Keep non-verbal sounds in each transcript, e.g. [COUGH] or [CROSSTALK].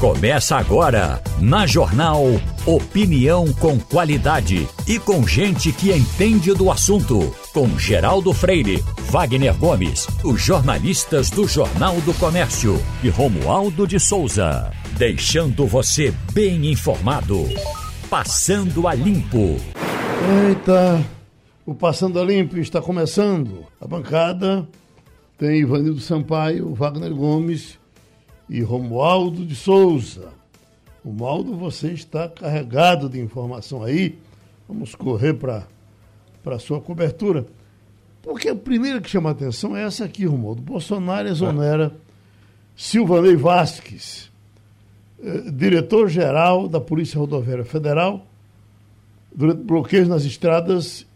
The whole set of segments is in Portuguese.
Começa agora, na Jornal Opinião com qualidade e com gente que entende do assunto. Com Geraldo Freire, Wagner Gomes, os jornalistas do Jornal do Comércio e Romualdo de Souza. Deixando você bem informado. Passando a Limpo. Eita, o Passando a Limpo está começando. A bancada tem Ivanildo Sampaio, Wagner Gomes e Romualdo de Souza. Romualdo, você está carregado de informação aí. Vamos correr para a sua cobertura. Porque a primeira que chama a atenção é essa aqui, Romualdo. Bolsonaro exonera Silvanei Vasques, eh, diretor-geral da Polícia Rodoviária Federal, durante bloqueios nas estradas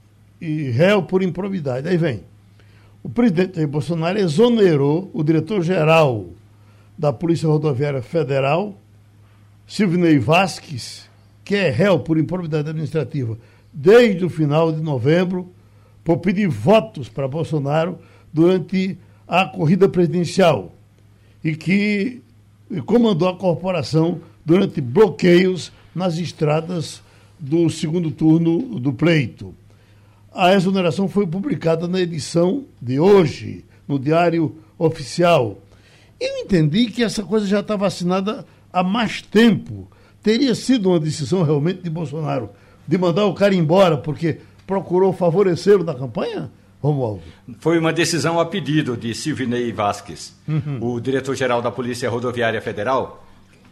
e réu por improbidade. Aí vem. O presidente Bolsonaro exonerou o diretor-geral da Polícia Rodoviária Federal, Silvinei Vasques, que é réu por improbidade administrativa desde o final de novembro, por pedir votos para Bolsonaro durante a corrida presidencial e que comandou a corporação durante bloqueios nas estradas do segundo turno do pleito. A exoneração foi publicada na edição de hoje, no Diário Oficial. Eu entendi que essa coisa já estava assinada há mais tempo. Teria sido uma decisão realmente de Bolsonaro de mandar o cara embora porque procurou favorecê-lo na campanha? Romualdo. Foi uma decisão a pedido de Silvinei Vasques, uhum. o diretor-geral da Polícia Rodoviária Federal,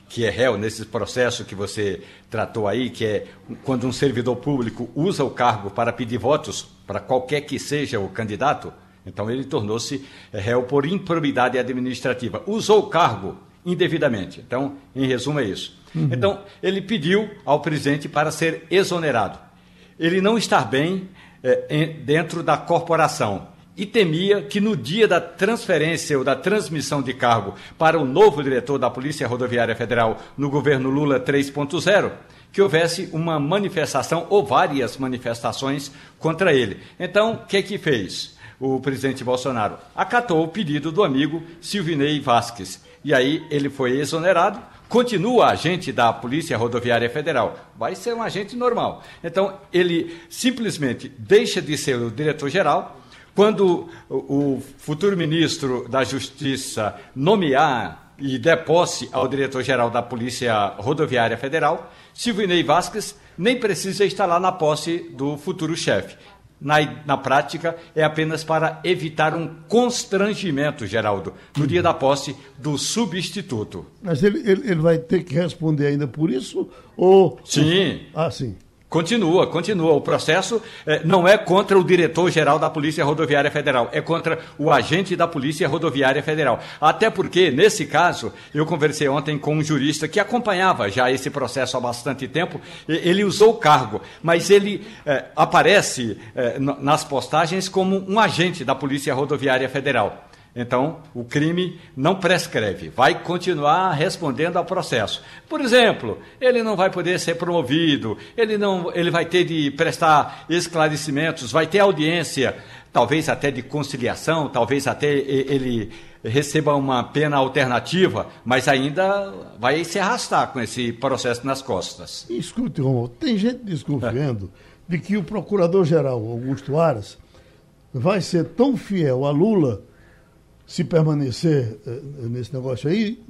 que é réu nesse processo que você tratou aí, que é quando um servidor público usa o cargo para pedir votos para qualquer que seja o candidato, então ele tornou-se réu por improbidade administrativa. Usou o cargo indevidamente. Então, em resumo, é isso. Uhum. Então, ele pediu ao presidente para ser exonerado. Ele não está bem é, dentro da corporação e temia que no dia da transferência ou da transmissão de cargo para o novo diretor da Polícia Rodoviária Federal no governo Lula 3.0, que houvesse uma manifestação ou várias manifestações contra ele. Então, o que que fez? O presidente Bolsonaro acatou o pedido do amigo Silvinei Vasques. E aí ele foi exonerado, continua agente da Polícia Rodoviária Federal, vai ser um agente normal. Então ele simplesmente deixa de ser o diretor-geral. Quando o futuro ministro da Justiça nomear e der posse ao diretor-geral da Polícia Rodoviária Federal, Silvinei Vasques nem precisa estar lá na posse do futuro chefe na, na prática, é apenas para evitar um constrangimento, Geraldo, no dia da posse do substituto. Mas ele, ele, ele vai ter que responder ainda por isso? Ou. Sim. Ah, sim. Continua, continua. O processo eh, não é contra o diretor-geral da Polícia Rodoviária Federal, é contra o agente da Polícia Rodoviária Federal. Até porque, nesse caso, eu conversei ontem com um jurista que acompanhava já esse processo há bastante tempo. Ele usou o cargo, mas ele eh, aparece eh, nas postagens como um agente da Polícia Rodoviária Federal. Então, o crime não prescreve, vai continuar respondendo ao processo. Por exemplo, ele não vai poder ser promovido, ele, não, ele vai ter de prestar esclarecimentos, vai ter audiência, talvez até de conciliação, talvez até ele receba uma pena alternativa, mas ainda vai se arrastar com esse processo nas costas. Escute, Romulo, tem gente desconfiando de que o procurador-geral Augusto Aras vai ser tão fiel a Lula se permanecer eh, nesse negócio aí,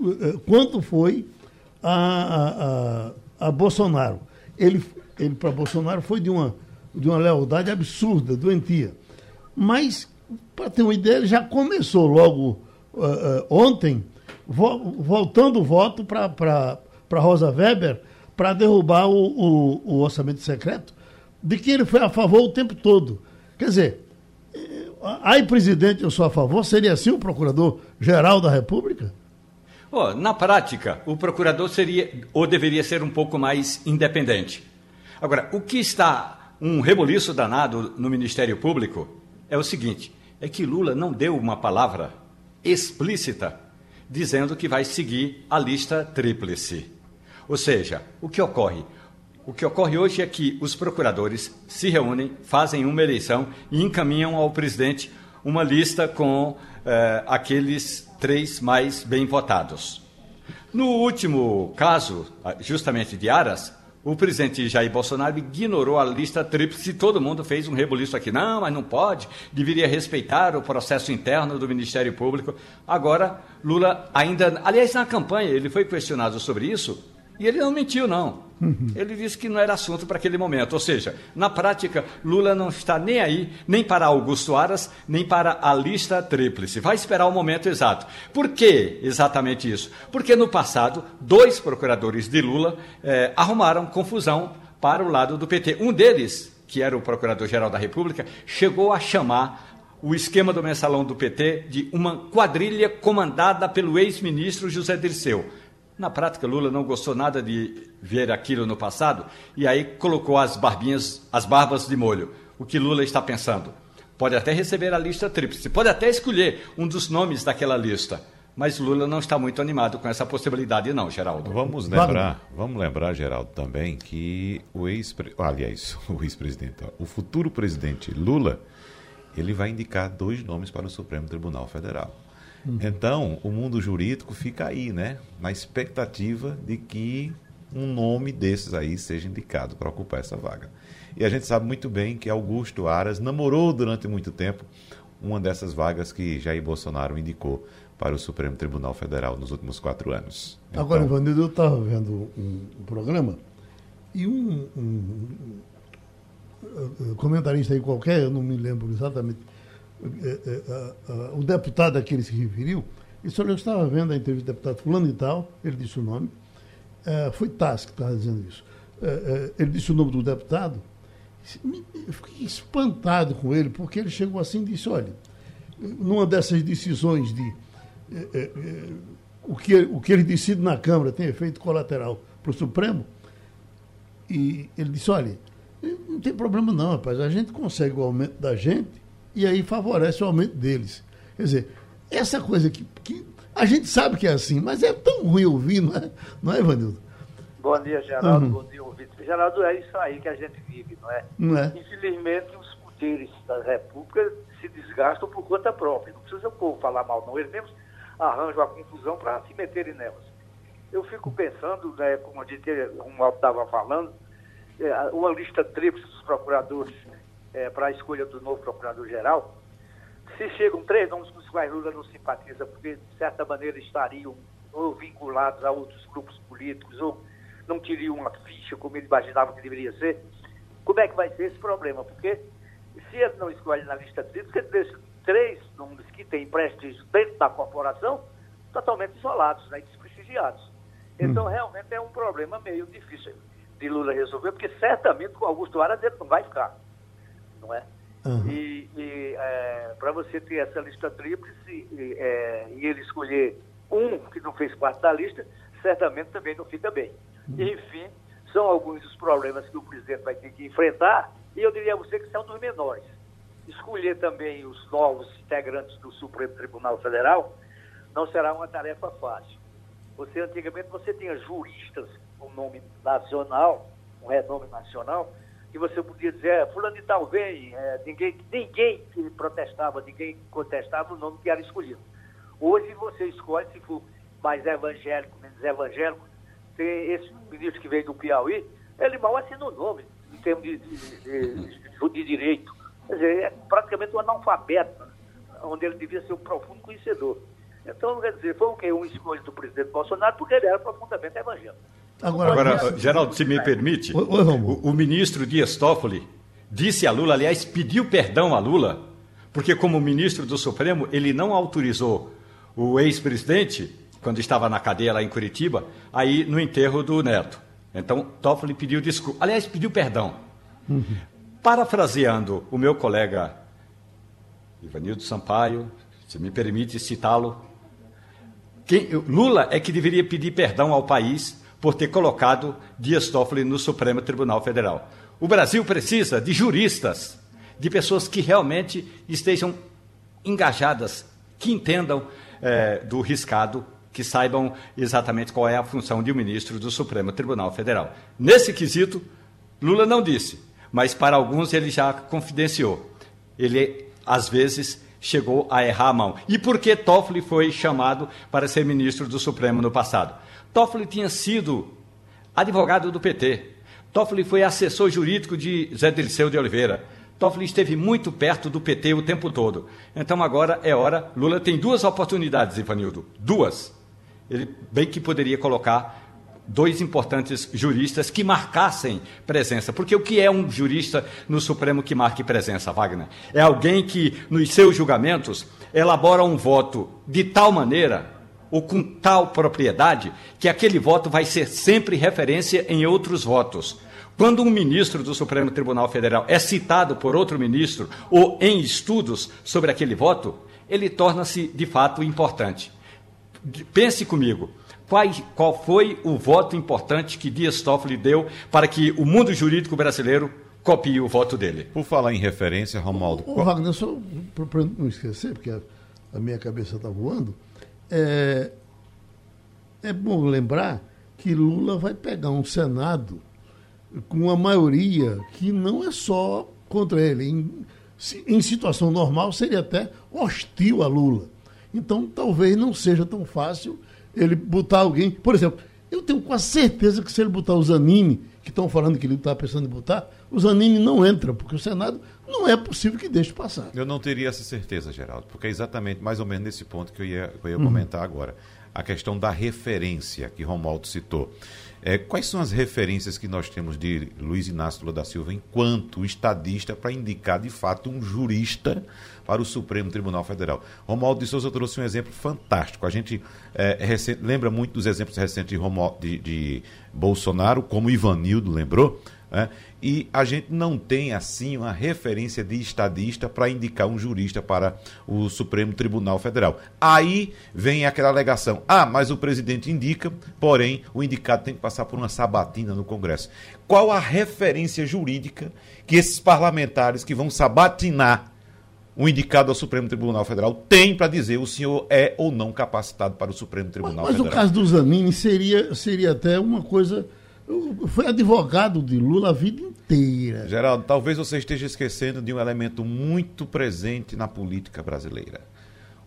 eh, quanto foi a, a, a Bolsonaro. Ele, ele para Bolsonaro foi de uma, de uma lealdade absurda, doentia. Mas, para ter uma ideia, ele já começou logo uh, uh, ontem, vo, voltando o voto para Rosa Weber para derrubar o, o, o orçamento secreto, de que ele foi a favor o tempo todo. Quer dizer, Ai, presidente, eu sou a favor. Seria assim o procurador-geral da República? Oh, na prática, o procurador seria ou deveria ser um pouco mais independente. Agora, o que está um reboliço danado no Ministério Público é o seguinte: é que Lula não deu uma palavra explícita dizendo que vai seguir a lista tríplice. Ou seja, o que ocorre? O que ocorre hoje é que os procuradores se reúnem, fazem uma eleição e encaminham ao presidente uma lista com eh, aqueles três mais bem votados. No último caso, justamente de Aras, o presidente Jair Bolsonaro ignorou a lista tríplice. Todo mundo fez um rebuliço aqui. Não, mas não pode. Deveria respeitar o processo interno do Ministério Público. Agora, Lula ainda. Aliás, na campanha, ele foi questionado sobre isso e ele não mentiu, não. Ele disse que não era assunto para aquele momento. Ou seja, na prática, Lula não está nem aí, nem para Augusto Aras, nem para a lista tríplice. Vai esperar o momento exato. Por que exatamente isso? Porque no passado, dois procuradores de Lula eh, arrumaram confusão para o lado do PT. Um deles, que era o procurador-geral da República, chegou a chamar o esquema do mensalão do PT de uma quadrilha comandada pelo ex-ministro José Dirceu. Na prática, Lula não gostou nada de ver aquilo no passado e aí colocou as barbinhas, as barbas de molho. O que Lula está pensando? Pode até receber a lista tríplice, pode até escolher um dos nomes daquela lista. Mas Lula não está muito animado com essa possibilidade, não, Geraldo. Vamos lembrar, vamos lembrar, Geraldo, também que o ex, aliás, [LAUGHS] o ex-presidente, o futuro presidente Lula, ele vai indicar dois nomes para o Supremo Tribunal Federal. Uhum. Então, o mundo jurídico fica aí, né? Na expectativa de que um nome desses aí seja indicado para ocupar essa vaga. E a gente sabe muito bem que Augusto Aras namorou durante muito tempo uma dessas vagas que Jair Bolsonaro indicou para o Supremo Tribunal Federal nos últimos quatro anos. Então... Agora, Ivanildo, eu estava vendo um, um, programa e um, um, um comentarista aí qualquer, eu não me lembro exatamente o deputado a que ele se referiu, olha, eu estava vendo a entrevista do deputado fulano e tal, ele disse o nome, foi Tassi que estava dizendo isso. ele disse o nome do deputado, eu fiquei espantado com ele, porque ele chegou assim e disse, olha, numa dessas decisões de o, que, o que ele decide na Câmara tem efeito colateral para o Supremo, e ele disse, olha, não tem problema não, rapaz, a gente consegue o aumento da gente e aí favorece o aumento deles. Quer dizer, essa coisa que, que a gente sabe que é assim, mas é tão ruim ouvir, não é, não é Ivanildo? Bom dia, Geraldo. Uhum. Bom dia, ouvinte. Geraldo, é isso aí que a gente vive, não é? Não é? Infelizmente, os poderes da República se desgastam por conta própria. Não precisa o povo falar mal, não. Eles mesmos arranjam a confusão para se meterem nelas. Eu fico pensando, né, como a gente, como estava falando, é, uma lista tríplice dos procuradores é, para a escolha do novo procurador-geral, se chegam três nomes com os quais Lula não simpatiza, porque de certa maneira estariam ou vinculados a outros grupos políticos, ou não teriam uma ficha como ele imaginava que deveria ser, como é que vai ser esse problema? Porque se ele não escolhe na lista tríplice, ele deixa três nomes que têm prestígio dentro da corporação totalmente isolados, né, desprestigiados. Então, hum. realmente é um problema meio difícil de Lula resolver, porque certamente com Augusto Aras ele não vai ficar não é? Uhum. E, e é, para você ter essa lista tríplice e, é, e, ele escolher um que não fez parte da lista, certamente também não fica bem. Uhum. Enfim, são alguns dos problemas que o presidente vai ter que enfrentar, e eu diria a você que são dos menores. Escolher também os novos integrantes do Supremo Tribunal Federal não será uma tarefa fácil. Você antigamente você tinha juristas com nome nacional, um renome nacional, que você podia dizer, é, fulano de tal vem, é, ninguém, ninguém protestava, ninguém contestava o nome que era escolhido. Hoje você escolhe, se for mais evangélico, menos evangélico, tem esse ministro que veio do Piauí, ele mal assina o nome, em termos de, de, de, de direito. Quer dizer, é praticamente um analfabeto, onde ele devia ser um profundo conhecedor. Então, quer dizer, foi quê? Um escolha do presidente Bolsonaro, porque ele era profundamente evangélico. Agora, Agora Geraldo, se me permite, o, o, ministro Dias Toffoli disse a Lula, aliás, pediu perdão a Lula, porque como ministro do Supremo, ele não autorizou o ex-presidente, quando estava na cadeia lá em Curitiba, aí no enterro do neto. Então, Toffoli pediu desculpa. Aliás, pediu perdão. Uhum. Parafraseando o meu colega Ivanildo Sampaio, se me permite citá-lo, Lula é que deveria pedir perdão ao país por ter colocado Dias Toffoli no Supremo Tribunal Federal. O Brasil precisa de juristas, de pessoas que realmente estejam engajadas, que entendam é, do riscado, que saibam exatamente qual é a função de um ministro do Supremo Tribunal Federal. Nesse quesito, Lula não disse, mas para alguns ele já confidenciou. Ele, às vezes, chegou a errar a mão. E por que Toffoli foi chamado para ser ministro do Supremo no passado? Toffoli tinha sido advogado do PT. Toffoli foi assessor jurídico de Zé Dirceu de Oliveira. Toffoli esteve muito perto do PT o tempo todo. Então agora é hora. Lula tem duas oportunidades, Ivanildo. Duas. Ele bem que poderia colocar dois importantes juristas que marcassem presença. Porque o que é um jurista no Supremo que marque presença, Wagner? É alguém que, nos seus julgamentos, elabora um voto de tal maneira ou com tal propriedade que aquele voto vai ser sempre referência em outros votos. Quando um ministro do Supremo Tribunal Federal é citado por outro ministro ou em estudos sobre aquele voto, ele torna-se de fato importante. Pense comigo, qual, qual foi o voto importante que Dias Toffoli deu para que o mundo jurídico brasileiro copie o voto dele? Por falar em referência, Romualdo. O, o Wagner, só para não esquecer, porque a, a minha cabeça está voando, é, é bom lembrar que Lula vai pegar um Senado com uma maioria que não é só contra ele. Em, em situação normal, seria até hostil a Lula. Então, talvez não seja tão fácil ele botar alguém. Por exemplo, eu tenho quase certeza que se ele botar o Zanini, que estão falando que ele está pensando em botar, o Zanini não entra, porque o Senado não é possível que deixe passar. Eu não teria essa certeza, Geraldo, porque é exatamente mais ou menos nesse ponto que eu ia, eu ia uhum. comentar agora. A questão da referência que Romualdo citou. É, quais são as referências que nós temos de Luiz Inácio Lula da Silva enquanto estadista para indicar de fato um jurista para o Supremo Tribunal Federal? Romualdo de Souza trouxe um exemplo fantástico. A gente é, recente, lembra muito dos exemplos recentes de, Romualdo, de, de Bolsonaro, como Ivanildo lembrou, né? E a gente não tem, assim, uma referência de estadista para indicar um jurista para o Supremo Tribunal Federal. Aí vem aquela alegação: ah, mas o presidente indica, porém o indicado tem que passar por uma sabatina no Congresso. Qual a referência jurídica que esses parlamentares que vão sabatinar o indicado ao Supremo Tribunal Federal tem para dizer o senhor é ou não capacitado para o Supremo Tribunal mas, mas Federal? Mas o caso do Zanini seria, seria até uma coisa foi advogado de Lula a vida inteira. Geraldo, talvez você esteja esquecendo de um elemento muito presente na política brasileira.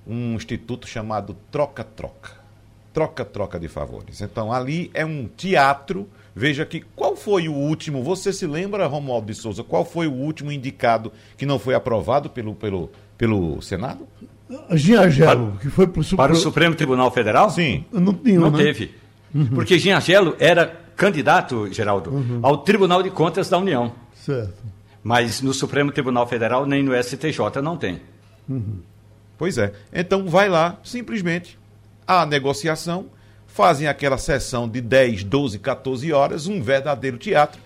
Um instituto chamado troca-troca. Troca-troca de favores. Então, ali é um teatro. Veja que qual foi o último, você se lembra, Romualdo de Souza, qual foi o último indicado que não foi aprovado pelo, pelo, pelo Senado? Giangelo, que foi pro, para o Supremo Tribunal Federal? Sim. Não, não né? teve. Uhum. Porque Giangelo era candidato, Geraldo, uhum. ao Tribunal de Contas da União. Certo. Mas no Supremo Tribunal Federal nem no STJ não tem. Uhum. Pois é. Então vai lá, simplesmente, a negociação, fazem aquela sessão de 10, 12, 14 horas, um verdadeiro teatro,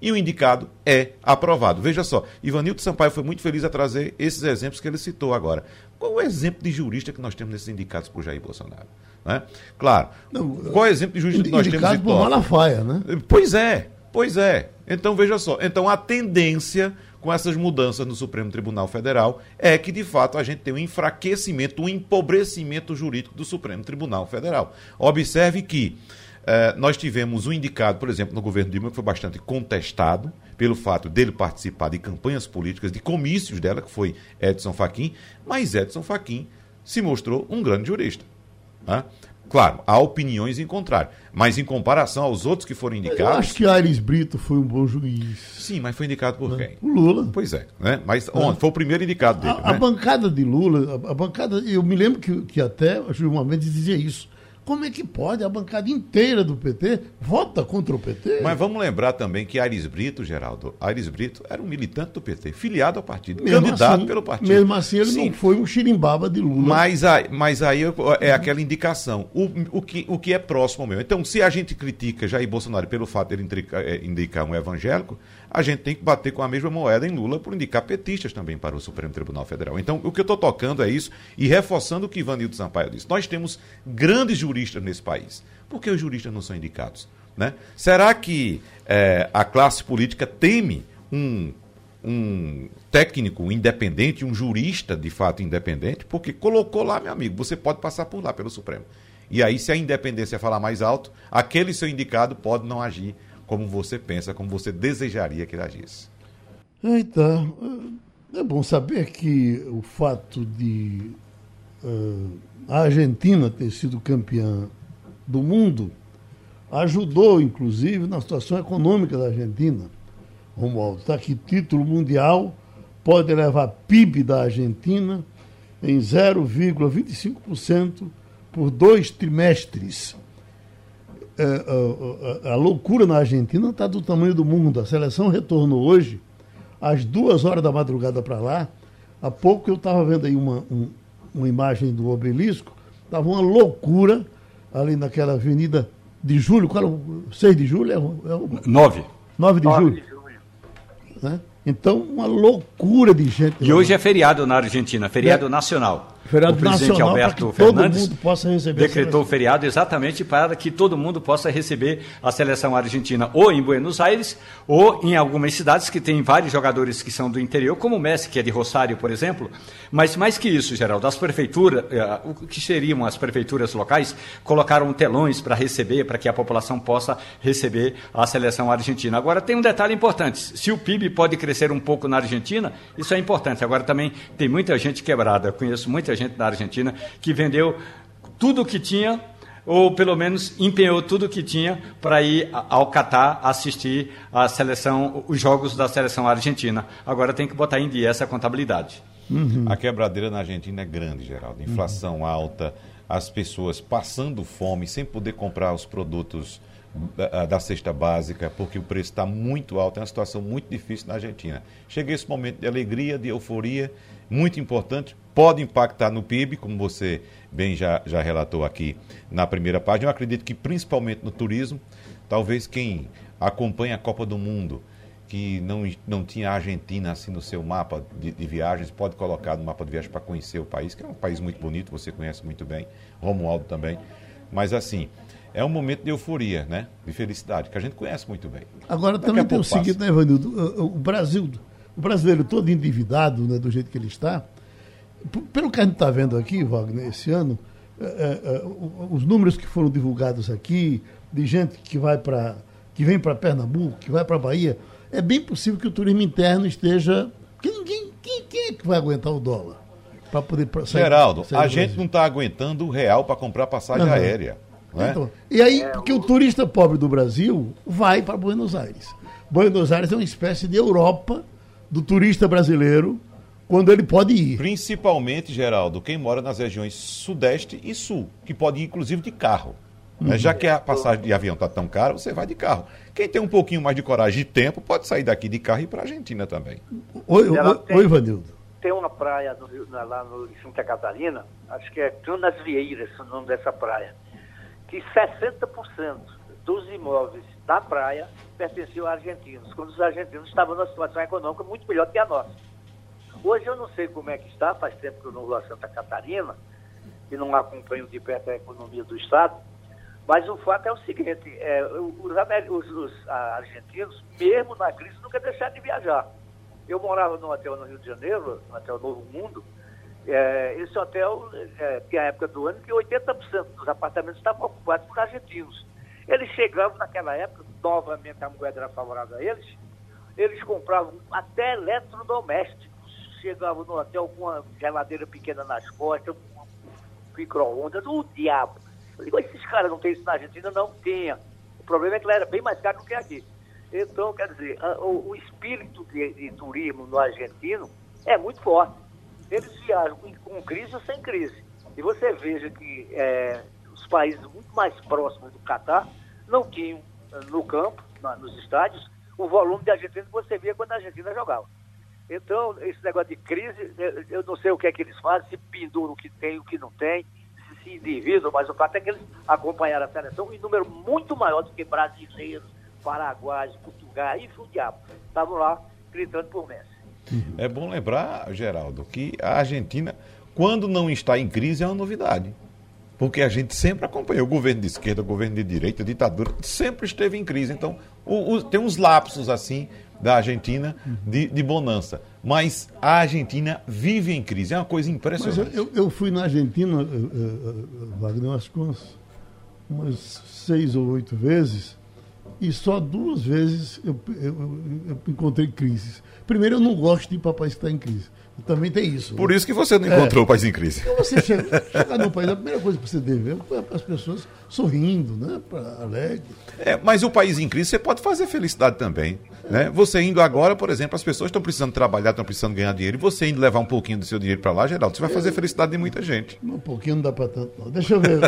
e o indicado é aprovado. Veja só, Ivanildo Sampaio foi muito feliz a trazer esses exemplos que ele citou agora. Qual o exemplo de jurista que nós temos nesses indicados por Jair Bolsonaro? Né? Claro. Não, qual é o exemplo de jurista que nós temos? por Malafaia, né? Pois é, pois é. Então veja só. Então a tendência com essas mudanças no Supremo Tribunal Federal é que, de fato, a gente tem um enfraquecimento, um empobrecimento jurídico do Supremo Tribunal Federal. Observe que eh, nós tivemos um indicado, por exemplo, no governo Dilma, que foi bastante contestado pelo fato dele participar de campanhas políticas, de comícios dela, que foi Edson Fachin, mas Edson Fachin se mostrou um grande jurista. Né? Claro, há opiniões em contrário, mas em comparação aos outros que foram indicados. Eu acho que Aires Brito foi um bom juiz. Sim, mas foi indicado por né? quem? O Lula. Pois é, né? Mas ontem foi o primeiro indicado dele. A, né? a bancada de Lula, a, a, bancada, eu me lembro que, que até o Gilmar Mendes dizia isso. Como é que pode? A bancada inteira do PT vota contra o PT. Mas vamos lembrar também que Aires Brito, Geraldo, Aires Brito era um militante do PT, filiado ao partido, mesmo candidato assim, pelo partido. Mesmo assim, ele Sim. não foi um xirimbaba de Lula. Mas aí, mas aí é aquela indicação. O, o, que, o que é próximo ao meu. Então, se a gente critica Jair Bolsonaro pelo fato de ele indicar, é, indicar um evangélico, a gente tem que bater com a mesma moeda em Lula por indicar petistas também para o Supremo Tribunal Federal. Então, o que eu estou tocando é isso e reforçando o que Ivanildo Sampaio disse. Nós temos grandes juristas nesse país. Por que os juristas não são indicados? Né? Será que é, a classe política teme um, um técnico independente, um jurista de fato independente? Porque colocou lá, meu amigo, você pode passar por lá pelo Supremo. E aí, se a independência falar mais alto, aquele seu indicado pode não agir como você pensa, como você desejaria que ele agisse. Eita, É bom saber que o fato de uh, a Argentina ter sido campeã do mundo ajudou, inclusive, na situação econômica da Argentina. Romualdo, está aqui, título mundial pode levar PIB da Argentina em 0,25% por dois trimestres. É, a, a, a, loucura na Argentina está do tamanho do mundo. A seleção retornou hoje, às duas horas da madrugada para lá. Há pouco eu estava vendo aí uma, um, uma imagem do obelisco, estava uma loucura ali naquela avenida de julho, qual é o 6 de julho? É o, é o... 9. 9 de 9 julho. De julho. Né? Então, uma loucura de gente. E hoje é feriado na Argentina, feriado é. nacional. Feriado o presidente nacional Alberto Fernandes decretou o feriado exatamente para que todo mundo possa receber a seleção argentina ou em Buenos Aires ou em algumas cidades que tem vários jogadores que são do interior, como o Messi, que é de Rosário, por exemplo. Mas mais que isso, Geraldo, as prefeituras, eh, o que seriam as prefeituras locais, colocaram telões para receber, para que a população possa receber a seleção argentina. Agora, tem um detalhe importante: se o PIB pode crescer um pouco na Argentina, isso é importante. Agora, também tem muita gente quebrada. Eu conheço muita gente da Argentina que vendeu tudo o que tinha ou pelo menos empenhou tudo o que tinha para ir ao Catar assistir a seleção, os jogos da seleção argentina. Agora tem que botar em dia essa contabilidade. Uhum. A quebradeira na Argentina é grande, Geraldo. Inflação uhum. alta, as pessoas passando fome, sem poder comprar os produtos da, da cesta básica, porque o preço está muito alto. É uma situação muito difícil na Argentina. Chega esse momento de alegria, de euforia, muito importante, pode impactar no PIB, como você bem já, já relatou aqui na primeira página. Eu acredito que principalmente no turismo, talvez quem acompanha a Copa do Mundo, que não, não tinha a Argentina assim no seu mapa de, de viagens, pode colocar no mapa de viagem para conhecer o país, que é um país muito bonito, você conhece muito bem, Romualdo também. Mas assim, é um momento de euforia, né? De felicidade, que a gente conhece muito bem. Agora Daqui também tem o seguinte, né, Evanildo? O Brasil, o brasileiro todo endividado, né, do jeito que ele está, pelo que a gente está vendo aqui, Wagner, esse ano, é, é, é os números que foram divulgados aqui, de gente que vai para que vem para Pernambuco, que vai para Bahia, é bem possível que o turismo interno esteja. Que ninguém, quem, quem é que vai aguentar o dólar? Para poder sair, Geraldo, sair a gente não está aguentando o real para comprar passagem aérea. Né? Então, e aí, porque o turista pobre do Brasil vai para Buenos Aires. Buenos Aires é uma espécie de Europa do turista brasileiro quando ele pode ir. Principalmente, Geraldo, quem mora nas regiões Sudeste e Sul, que pode ir inclusive de carro. Né? Uhum. Já que a passagem de avião está tão cara, você vai de carro. Quem tem um pouquinho mais de coragem e tempo pode sair daqui de carro e ir para a Argentina também. Oi, oi, tem, oi Vanildo. Tem uma praia no, lá no, em Santa Catarina, acho que é Canas Vieiras, o nome dessa praia, que 60% dos imóveis da praia pertenciam a argentinos, quando os argentinos estavam numa situação econômica muito melhor que a nossa. Hoje eu não sei como é que está, faz tempo que eu não vou a Santa Catarina e não acompanho de perto a economia do Estado, mas o fato é o seguinte, é, os, os, os argentinos, mesmo na crise, nunca deixaram de viajar. Eu morava num hotel no Rio de Janeiro, no Hotel Novo Mundo, é, esse hotel é, tinha a época do ano que 80% dos apartamentos estavam ocupados por argentinos. Eles chegavam naquela época, novamente a moeda era favorável a eles, eles compravam até eletrodomésticos chegava no hotel com uma geladeira pequena nas costas, um micro-ondas, o diabo. Eu digo, esses caras não têm isso na Argentina? Não tinha. O problema é que lá era bem mais caro do que aqui. Então, quer dizer, a, o, o, espírito de, de, turismo no argentino é muito forte. Eles viajam com, com crise ou sem crise. E você veja que é, os países muito mais próximos do Catar não tinham no campo, na, nos estádios, o volume de argentinos que você via quando a Argentina jogava. Então, esse negócio de crise, eu não sei o que é que eles fazem, se penduram o que tem, o que não tem, se se endividam, mas o fato é que eles acompanharam a seleção em número muito maior do que brasileiros, paraguaios, portugueses, e o diabo. Estavam lá gritando por Messi. É bom lembrar, Geraldo, que a Argentina, quando não está em crise, é uma novidade. Porque a gente sempre acompanhou o governo de esquerda, o governo de direita, a ditadura, sempre esteve em crise. Então, o, o, tem uns lapsos assim da Argentina de, de, bonança. Mas a Argentina vive em crise. É uma coisa impressionante. Eu, eu, fui na Argentina, uh, uh, Wagner, acho que umas, umas seis ou oito vezes. e só duas vezes eu, eu, eu encontrei crises. Primeiro, eu não gosto de que está em crise. Também tem isso. Por né? isso que você não encontrou é. o país em crise. Então você [LAUGHS] chega, chegar no país, a primeira coisa que você deve ver é as pessoas sorrindo, né? Alegre. É, mas o país em crise você pode fazer felicidade também. É. Né? Você indo agora, por exemplo, as pessoas estão precisando trabalhar, estão precisando ganhar dinheiro, e você indo levar um pouquinho do seu dinheiro para lá, Geraldo, você vai fazer felicidade de muita gente. Um pouquinho não dá para tanto, não. Deixa eu ver.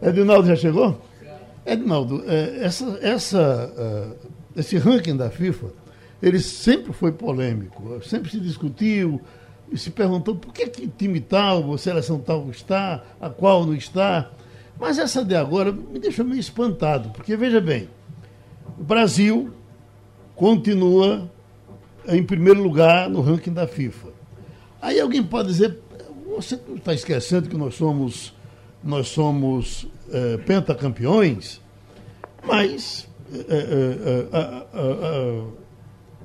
Edinaldo já chegou? Edinaldo, é, essa, essa, uh, esse ranking da FIFA ele sempre foi polêmico, sempre se discutiu e se perguntou por que, que time tal, seleção tal está, a qual não está. Mas essa de agora me deixou meio espantado, porque veja bem, o Brasil continua em primeiro lugar no ranking da FIFA. Aí alguém pode dizer, você está esquecendo que nós somos, nós somos é, pentacampeões, mas é, é,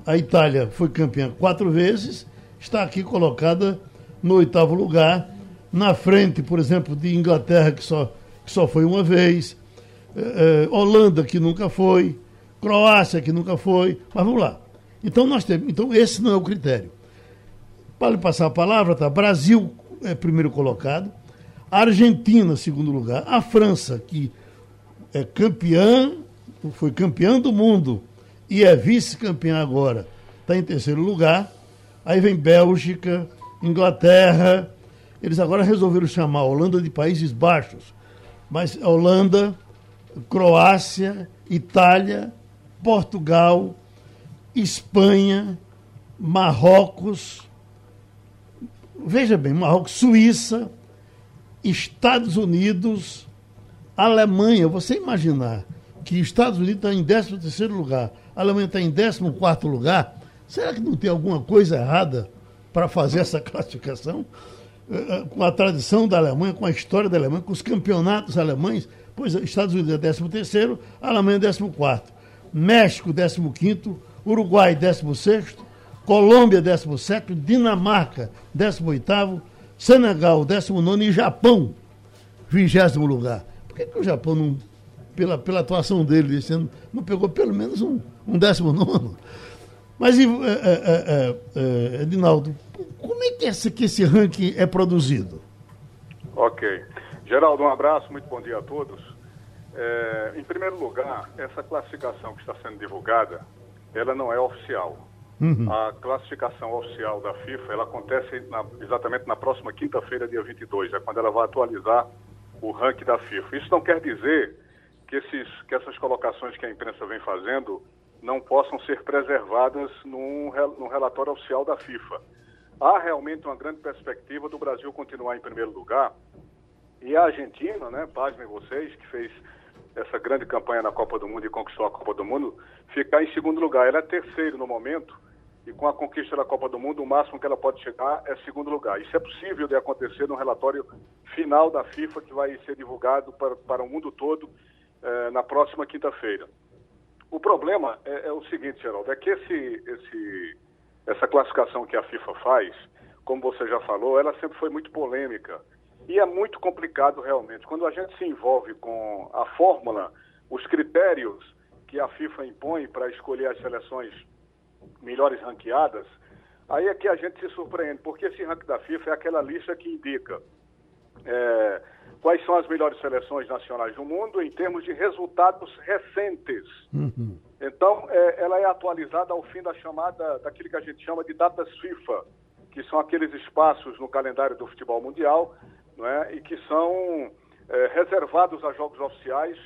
a Itália foi campeã quatro vezes, está aqui colocada no oitavo lugar, na frente, por exemplo, de Inglaterra, que só, que só foi uma vez, eh, eh, Holanda, que nunca foi, Croácia, que nunca foi, mas vamos lá. Então, nós temos, então esse não é o critério. Lhe passar a palavra, tá? Brasil é primeiro colocado, Argentina, segundo lugar, a França, que é campeã, foi campeã do mundo e é vice-campeã agora, está em terceiro lugar. Aí vem Bélgica, Inglaterra. Eles agora resolveram chamar a Holanda de Países Baixos. Mas Holanda, Croácia, Itália, Portugal, Espanha, Marrocos. Veja bem, Marrocos, Suíça, Estados Unidos, Alemanha. Você imaginar que Estados Unidos está em 13 terceiro lugar, a Alemanha está em 14 lugar. Será que não tem alguma coisa errada para fazer essa [LAUGHS] classificação? Eh, eh, com a tradição da Alemanha, com a história da Alemanha, com os campeonatos alemães, pois Estados Unidos é 13 terceiro, a Alemanha é 14 México 15 Uruguai 16 Colômbia 17 Dinamarca 18 Senegal 19 e Japão 20 lugar. Por que, que o Japão não pela, pela atuação dele esse ano, não pegou pelo menos um, um décimo nono. Mas, é, é, é, Edinaldo, como é que esse, que esse ranking é produzido? Ok. Geraldo, um abraço, muito bom dia a todos. É, em primeiro lugar, essa classificação que está sendo divulgada, ela não é oficial. Uhum. A classificação oficial da FIFA, ela acontece na, exatamente na próxima quinta-feira, dia 22, é quando ela vai atualizar o ranking da FIFA. Isso não quer dizer que, esses, que essas colocações que a imprensa vem fazendo não possam ser preservadas num, num relatório oficial da FIFA. Há realmente uma grande perspectiva do Brasil continuar em primeiro lugar e a Argentina, né, pasmem vocês, que fez essa grande campanha na Copa do Mundo e conquistou a Copa do Mundo, ficar em segundo lugar. Ela é terceiro no momento e com a conquista da Copa do Mundo, o máximo que ela pode chegar é segundo lugar. Isso é possível de acontecer no relatório final da FIFA que vai ser divulgado para, para o mundo todo é, na próxima quinta-feira. O problema é, é, o seguinte, Geraldo, é que esse, esse, essa classificação que a FIFA faz, como você já falou, ela sempre foi muito polêmica. E é muito complicado realmente. Quando a gente se envolve com a fórmula, os critérios que a FIFA impõe para escolher as seleções melhores ranqueadas, aí é que a gente se surpreende, porque esse ranking da FIFA é aquela lista que indica é, quais são as melhores seleções nacionais do mundo em termos de resultados recentes. Uhum. Então, é, ela é atualizada ao fim da chamada, daquilo que a gente chama de datas FIFA, que são aqueles espaços no calendário do futebol mundial, não é? e que são é, reservados a jogos oficiais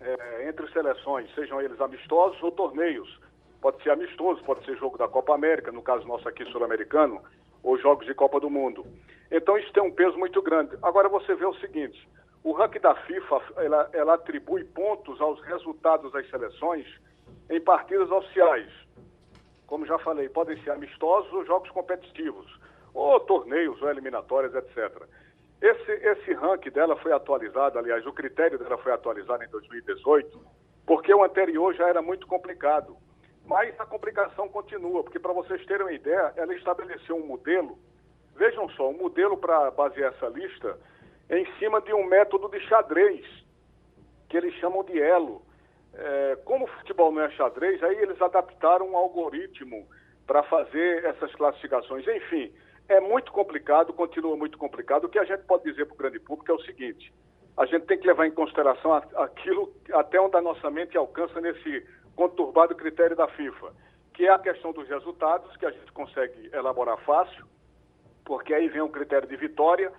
é, entre seleções, sejam eles amistosos ou torneios. Pode ser amistoso, pode ser jogo da Copa América, no caso nosso aqui sul-americano, ou jogos de Copa do Mundo. Então isso tem um peso muito grande. Agora você vê o seguinte, o ranking da FIFA, ela, ela atribui pontos aos resultados das seleções em partidas oficiais. Como já falei, podem ser amistosos ou jogos competitivos, ou torneios, ou eliminatórias, etc. Esse, esse ranking dela foi atualizado, aliás, o critério dela foi atualizado em 2018, porque o anterior já era muito complicado. Mas a complicação continua, porque para vocês terem uma ideia, ela estabeleceu um modelo Vejam só, um modelo para basear essa lista é em cima de um método de xadrez, que eles chamam de elo. é, como o futebol não é xadrez, aí eles adaptaram um algoritmo para fazer essas classificações. Enfim, é muito complicado, continua muito complicado. O que a gente pode dizer para o grande público é o seguinte: a gente tem que levar em consideração aquilo até onde a nossa mente alcança nesse conturbado critério da FIFA, que é a questão dos resultados, que a gente consegue elaborar fácil, porque aí vem o critério de vitória,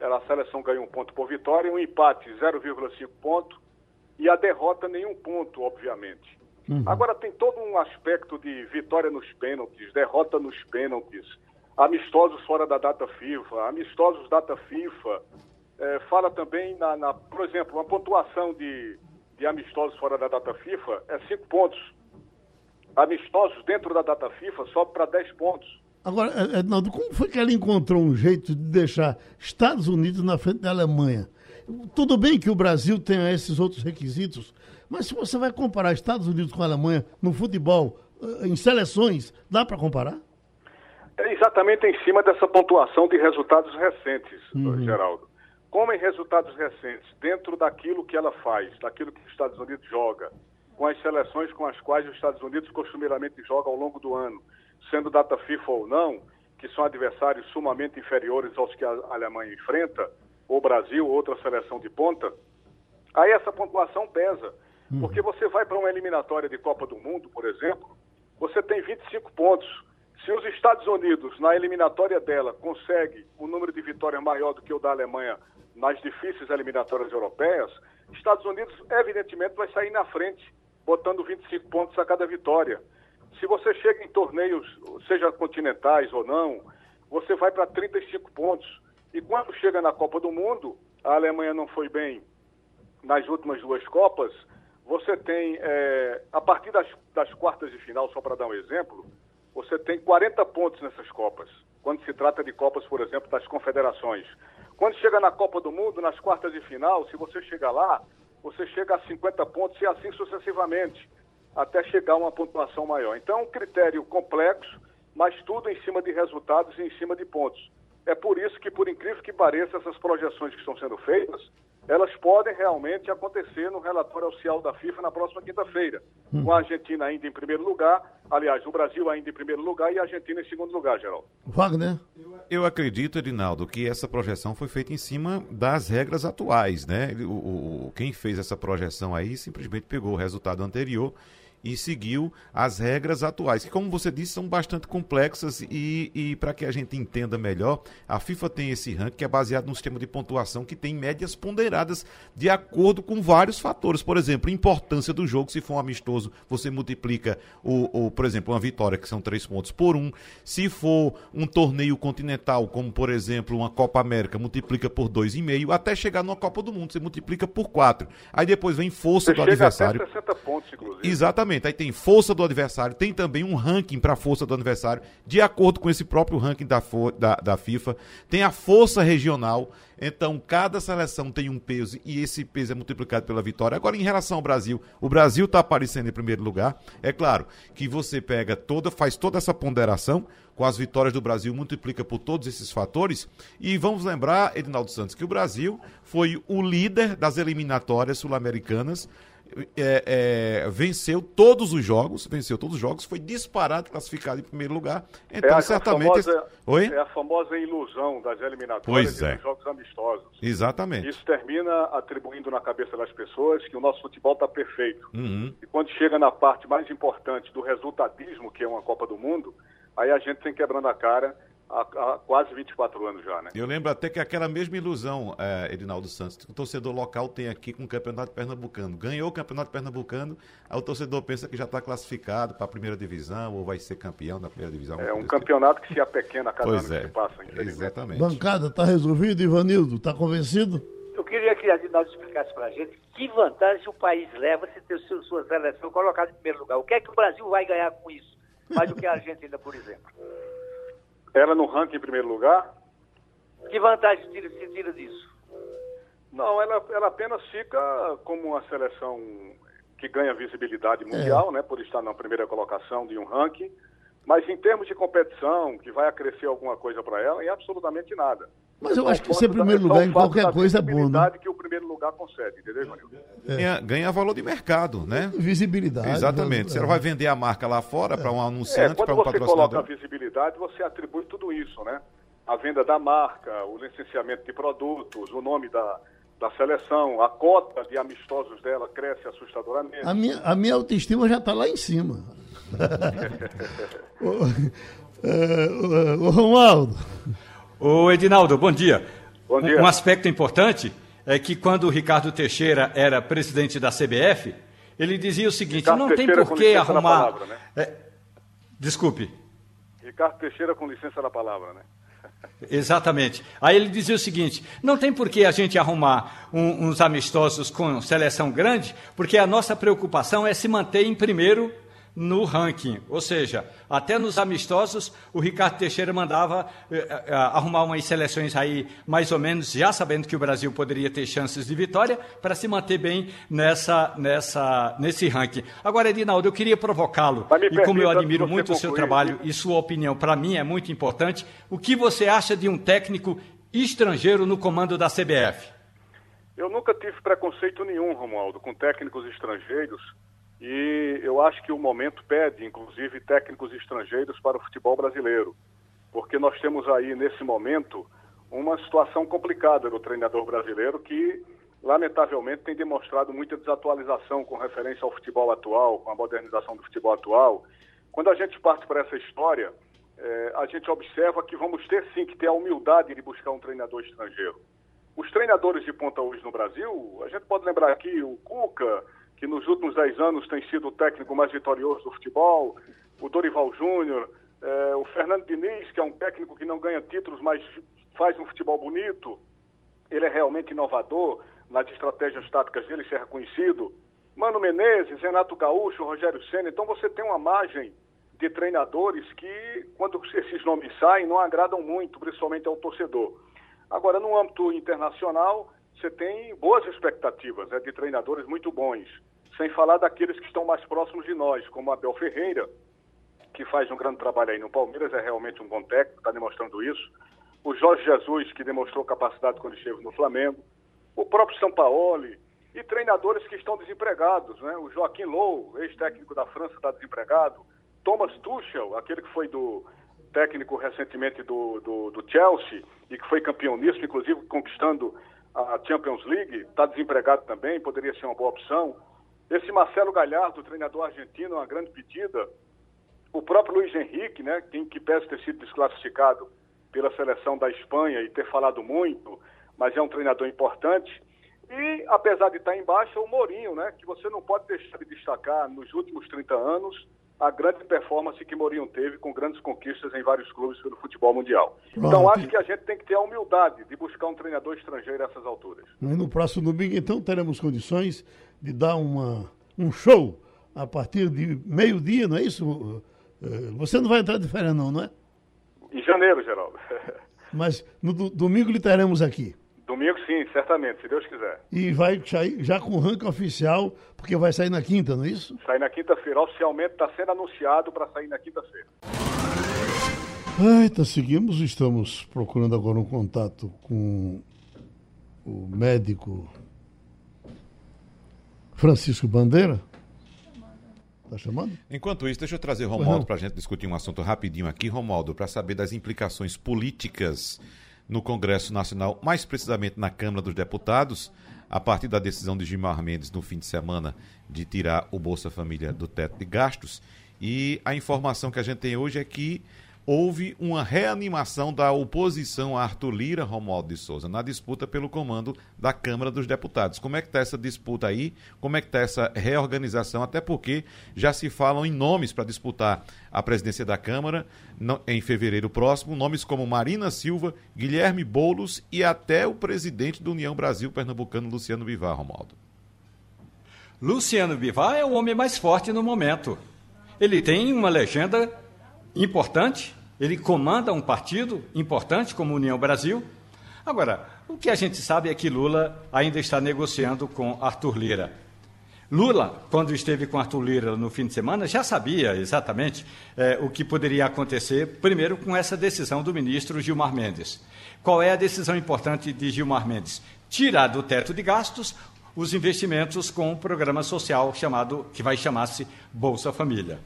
a seleção ganha um ponto por vitória, um empate 0,5 ponto e a derrota nenhum ponto, obviamente. Uhum. Agora tem todo um aspecto de vitória nos pênaltis, derrota nos pênaltis, amistosos fora da data FIFA, amistosos data FIFA. É, fala também, na, na, por exemplo, uma pontuação de, de amistosos fora da data FIFA é 5 pontos. Amistosos dentro da data FIFA sobe para 10 pontos. Agora, é, Ednaldo, como foi que ela encontrou um jeito de deixar Estados Unidos na frente da Alemanha? Tudo bem que o Brasil tenha esses outros requisitos, mas se você vai comparar Estados Unidos com a Alemanha no futebol, eh, em seleções, dá para comparar? É exatamente em cima dessa pontuação de resultados recentes, uhum. Geraldo. Como em resultados recentes, dentro daquilo que ela faz, daquilo que os Estados Unidos joga, com as seleções com as quais os Estados Unidos costumeiramente joga ao longo do ano, sendo data FIFA ou não, que são adversários sumamente inferiores aos que a Alemanha enfrenta, ou Brasil, outra seleção de ponta, aí essa pontuação pesa. Uhum. Porque você vai para uma eliminatória de Copa do Mundo, por exemplo, você tem 25 pontos. Se os Estados Unidos, na eliminatória dela, consegue um número de vitórias maior do que o da Alemanha nas difíceis eliminatórias europeias, Estados Unidos, evidentemente, vai sair na frente, botando 25 pontos a cada vitória. Se você chega em torneios, seja continentais ou não, você vai para 35 pontos. E quando chega na Copa do Mundo, a Alemanha não foi bem nas últimas duas Copas, você tem, é, a partir das, das quartas de final, só para dar um exemplo, você tem 40 pontos nessas Copas, quando se trata de Copas, por exemplo, das confederações. Quando chega na Copa do Mundo, nas quartas de final, se você chega lá, você chega a 50 pontos e assim sucessivamente, até chegar a uma pontuação maior. Então, é um critério complexo, mas tudo em cima de resultados e em cima de pontos. É por isso que, por incrível que pareça, essas projeções que estão sendo feitas, elas podem realmente acontecer no relatório oficial da FIFA na próxima quinta-feira, hum. com a Argentina ainda em primeiro lugar, aliás, o Brasil ainda em primeiro lugar e a Argentina em segundo lugar, Geraldo. Wagner? Eu acredito, Edinaldo, que essa projeção foi feita em cima das regras atuais, né? O, o, quem fez essa projeção aí simplesmente pegou o resultado anterior e seguiu as regras atuais, que, como você disse, são bastante complexas e, e para que a gente entenda melhor, a FIFA tem esse ranking que é baseado num sistema de pontuação que tem médias ponderadas de acordo com vários fatores. Por exemplo, importância do jogo, se for um amistoso, você multiplica, o, o, por exemplo, uma vitória, que são três pontos por um. Se for um torneio continental, como por exemplo uma Copa América, multiplica por dois e meio, até chegar numa Copa do Mundo, você multiplica por quatro. Aí depois vem força você do adversário. Até 60 pontos, inclusive. Exatamente. Exatamente. Aí tem força do adversário, tem também um ranking para a força do adversário, de acordo com esse próprio ranking da, da, da FIFA. Tem a força regional. Então, cada seleção tem um peso e esse peso é multiplicado pela vitória. Agora, em relação ao Brasil, o Brasil está aparecendo em primeiro lugar. É claro que você pega toda, faz toda essa ponderação com as vitórias do Brasil, multiplica por todos esses fatores. E vamos lembrar, Edinaldo Santos, que o Brasil foi o líder das eliminatórias sul-americanas é, é, venceu todos os jogos, venceu todos os jogos, foi disparado, classificado em primeiro lugar. Então, é certamente. famosa, Oi? É a famosa ilusão das eliminatórias e é. dos jogos amistosos. Exatamente. Isso termina atribuindo na cabeça das pessoas que o nosso futebol está perfeito. Uhum. E quando chega na parte mais importante do resultadismo, que é uma Copa do Mundo, aí a gente tem quebrando a cara há, há, quase 24 anos já, né? Eu lembro até que aquela mesma ilusão, é, Edinaldo Santos, que o torcedor local tem aqui com o Campeonato Pernambucano. Ganhou o Campeonato Pernambucano, aí o torcedor pensa que já está classificado para a primeira divisão ou vai ser campeão da primeira divisão. É um campeonato que se apequena a cada pois ano é. que passa. Exatamente. Bancada, está resolvido, Ivanildo? Está convencido? Eu queria que a Edinaldo explicasse para a gente que vantagem o país leva se ter sua seleção colocada em primeiro lugar. O que é que o Brasil vai ganhar com isso? Mais do que a Argentina, por exemplo. Ela no ranking em primeiro lugar? Que vantagem tira, se tira disso? Não, ela, ela apenas fica como uma seleção que ganha visibilidade mundial, é. né, por estar na primeira colocação de um ranking. Mas em termos de competição, que vai acrescer alguma coisa para ela, em absolutamente nada. Mas eu acho que ser primeiro lugar em qualquer coisa é bom, né? que o primeiro lugar concede, entendeu, é. ganha, ganha, valor de mercado, né? Visibilidade. Exatamente. Você é. vai vender a marca lá fora é. para um anunciante, é, para um patrocinador. Quando você coloca a visibilidade, você atribui tudo isso, né? A venda da marca, o licenciamento de produtos, o nome da, da seleção, a cota de amistosos dela cresce assustadoramente. A minha, a minha autoestima já está lá em cima. [LAUGHS] o, o, o Romualdo. Ô Edinaldo, bom dia. Bom dia. Um aspecto importante é que quando o Ricardo Teixeira era presidente da CBF, ele dizia o seguinte: Ricardo não Teixeira tem por que arrumar. Palavra, né? é... Desculpe. Ricardo Teixeira com licença da palavra, né? [LAUGHS] Exatamente. Aí ele dizia o seguinte: não tem por que a gente arrumar um, uns amistosos com seleção grande, porque a nossa preocupação é se manter em primeiro no ranking. Ou seja, até nos amistosos, o Ricardo Teixeira mandava eh, eh, arrumar umas seleções aí, mais ou menos, já sabendo que o Brasil poderia ter chances de vitória, para se manter bem nessa, nessa, nesse ranking. Agora, Edinaldo, eu queria provocá-lo, e como eu admiro muito o seu trabalho e sua opinião, para mim é muito importante, o que você acha de um técnico estrangeiro no comando da CBF? Eu nunca tive preconceito nenhum, Romualdo, com técnicos estrangeiros e eu acho que o momento pede, inclusive, técnicos estrangeiros para o futebol brasileiro, porque nós temos aí, nesse momento, uma situação complicada do treinador brasileiro que, lamentavelmente, tem demonstrado muita desatualização com referência ao futebol atual, com a modernização do futebol atual. Quando a gente parte para essa história, é, a gente observa que vamos ter sim que ter a humildade de buscar um treinador estrangeiro. Os treinadores de ponta hoje no Brasil, a gente pode lembrar aqui o Cuca, que nos últimos 10 anos tem sido o técnico mais vitorioso do futebol, o Dorival Júnior, é, o Fernando Diniz, que é um técnico que não ganha títulos, mas faz um futebol bonito. Ele é realmente inovador nas estratégias táticas dele, isso é reconhecido. Mano Menezes, Renato Gaúcho, Rogério Senna. Então você tem uma margem de treinadores que, quando esses nomes saem, não agradam muito, principalmente ao torcedor. Agora, no âmbito internacional, você tem boas expectativas né, de treinadores muito bons, sem falar daqueles que estão mais próximos de nós, como Abel Ferreira, que faz um grande trabalho aí no Palmeiras, é realmente um bom técnico, está demonstrando isso. O Jorge Jesus, que demonstrou capacidade quando esteve no Flamengo. O próprio São Paulo e treinadores que estão desempregados, né? O Joaquim Low, ex-técnico da França, está desempregado. Thomas Tuchel, aquele que foi do técnico recentemente do, do, do Chelsea e que foi campeão nisso, inclusive conquistando a Champions League, está desempregado também, poderia ser uma boa opção. Esse Marcelo Galhardo, treinador argentino, é uma grande pedida. O próprio Luiz Henrique, né, que, que pese ter sido desclassificado pela seleção da Espanha e ter falado muito, mas é um treinador importante. E, apesar de estar em baixa, o Mourinho, né, que você não pode deixar de destacar nos últimos 30 anos, a grande performance que Mourinho teve com grandes conquistas em vários clubes pelo futebol mundial. Então acho que a gente tem que ter a humildade de buscar um treinador estrangeiro a essas alturas. No próximo domingo, então, teremos condições de dar uma, um show a partir de meio-dia, não é isso? Eh, você não vai entrar de férias não, não é? Em janeiro, Geraldo. [LAUGHS] Mas no domingo lhe teremos aqui. Domingo sim, certamente, se Deus quiser. E vai sair já com o ranking oficial, porque vai sair na quinta, não é isso? Sai na quinta-feira. Oficialmente está sendo anunciado para sair na quinta-feira. Então seguimos, estamos procurando agora um contato com o médico Francisco Bandeira. Está chamando? Enquanto isso, deixa eu trazer Romualdo para a gente discutir um assunto rapidinho aqui, Romualdo, para saber das implicações políticas no Congresso Nacional, mais precisamente na Câmara dos Deputados, a partir da decisão de Gilmar Mendes no fim de semana de tirar o Bolsa Família do teto de gastos. E a informação que a gente tem hoje é que houve uma reanimação da oposição a Arthur Lira, Romualdo de Souza, na disputa pelo comando da Câmara dos Deputados. Como é que está essa disputa aí? Como é que está essa reorganização? Até porque já se falam em nomes para disputar a presidência da Câmara em fevereiro próximo, nomes como Marina Silva, Guilherme Boulos e até o presidente do União Brasil Pernambucano, Luciano Bivar, Romualdo. Luciano Bivar é o homem mais forte no momento. Ele tem uma legenda importante, ele comanda um partido importante como União Brasil. Agora, o que a gente sabe é que Lula ainda está negociando com Arthur Lira. Lula, quando esteve com Arthur Lira no fim de semana, já sabia exatamente é, o que poderia acontecer, primeiro com essa decisão do ministro Gilmar Mendes. Qual é a decisão importante de Gilmar Mendes? Tirar do teto de gastos os investimentos com um programa social chamado, que vai chamar-se Bolsa Família.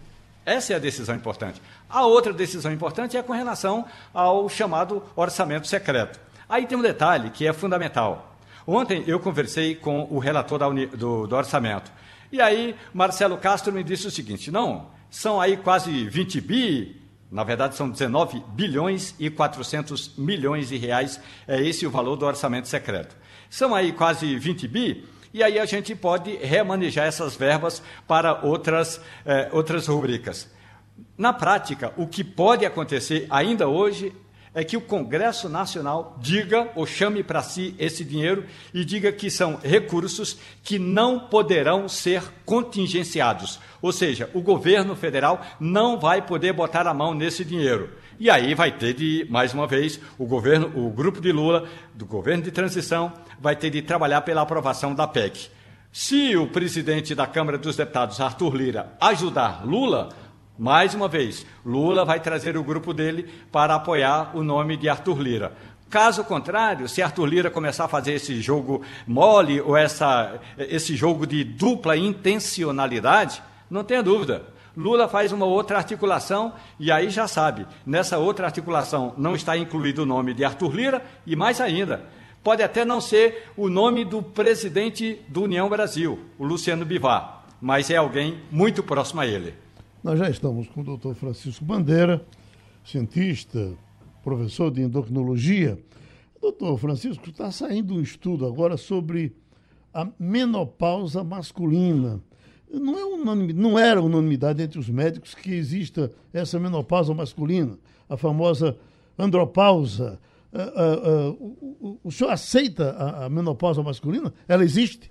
Essa é a decisão importante. A outra decisão importante é com relação ao chamado orçamento secreto. Aí tem um detalhe que é fundamental. Ontem eu conversei com o relator do, do orçamento. E aí Marcelo Castro me disse o seguinte: não, são aí quase 20 bi, na verdade, são 19 bilhões e 400 milhões de reais. É esse o valor do orçamento secreto. São aí quase 20 bi, e aí a gente pode remanejar essas verbas para outras, eh, outras rubricas. Na prática, o que pode acontecer ainda hoje é que o Congresso Nacional diga ou chame para si esse dinheiro e diga que são recursos que não poderão ser contingenciados. Ou seja, o governo federal não vai poder botar a mão nesse dinheiro. E aí vai ter de, mais uma vez, o governo, o grupo de Lula, do governo de transição, vai ter de trabalhar pela aprovação da PEC. Se o presidente da Câmara dos Deputados, Arthur Lira, ajudar Lula, mais uma vez, Lula vai trazer o grupo dele para apoiar o nome de Arthur Lira. Caso contrário, se Arthur Lira começar a fazer esse jogo mole ou essa, esse jogo de dupla intencionalidade, não tenha dúvida. Lula faz uma outra articulação e aí já sabe, nessa outra articulação não está incluído o nome de Arthur Lira e mais ainda, pode até não ser o nome do presidente do União Brasil, o Luciano Bivar, mas é alguém muito próximo a ele. Nós já estamos com o doutor Francisco Bandeira, cientista, professor de endocrinologia. Doutor Francisco, está saindo um estudo agora sobre a menopausa masculina. Não, é unanimidade, não era unanimidade entre os médicos que exista essa menopausa masculina, a famosa andropausa. Uh, uh, uh, o, senhor aceita a, a menopausa masculina? Ela existe?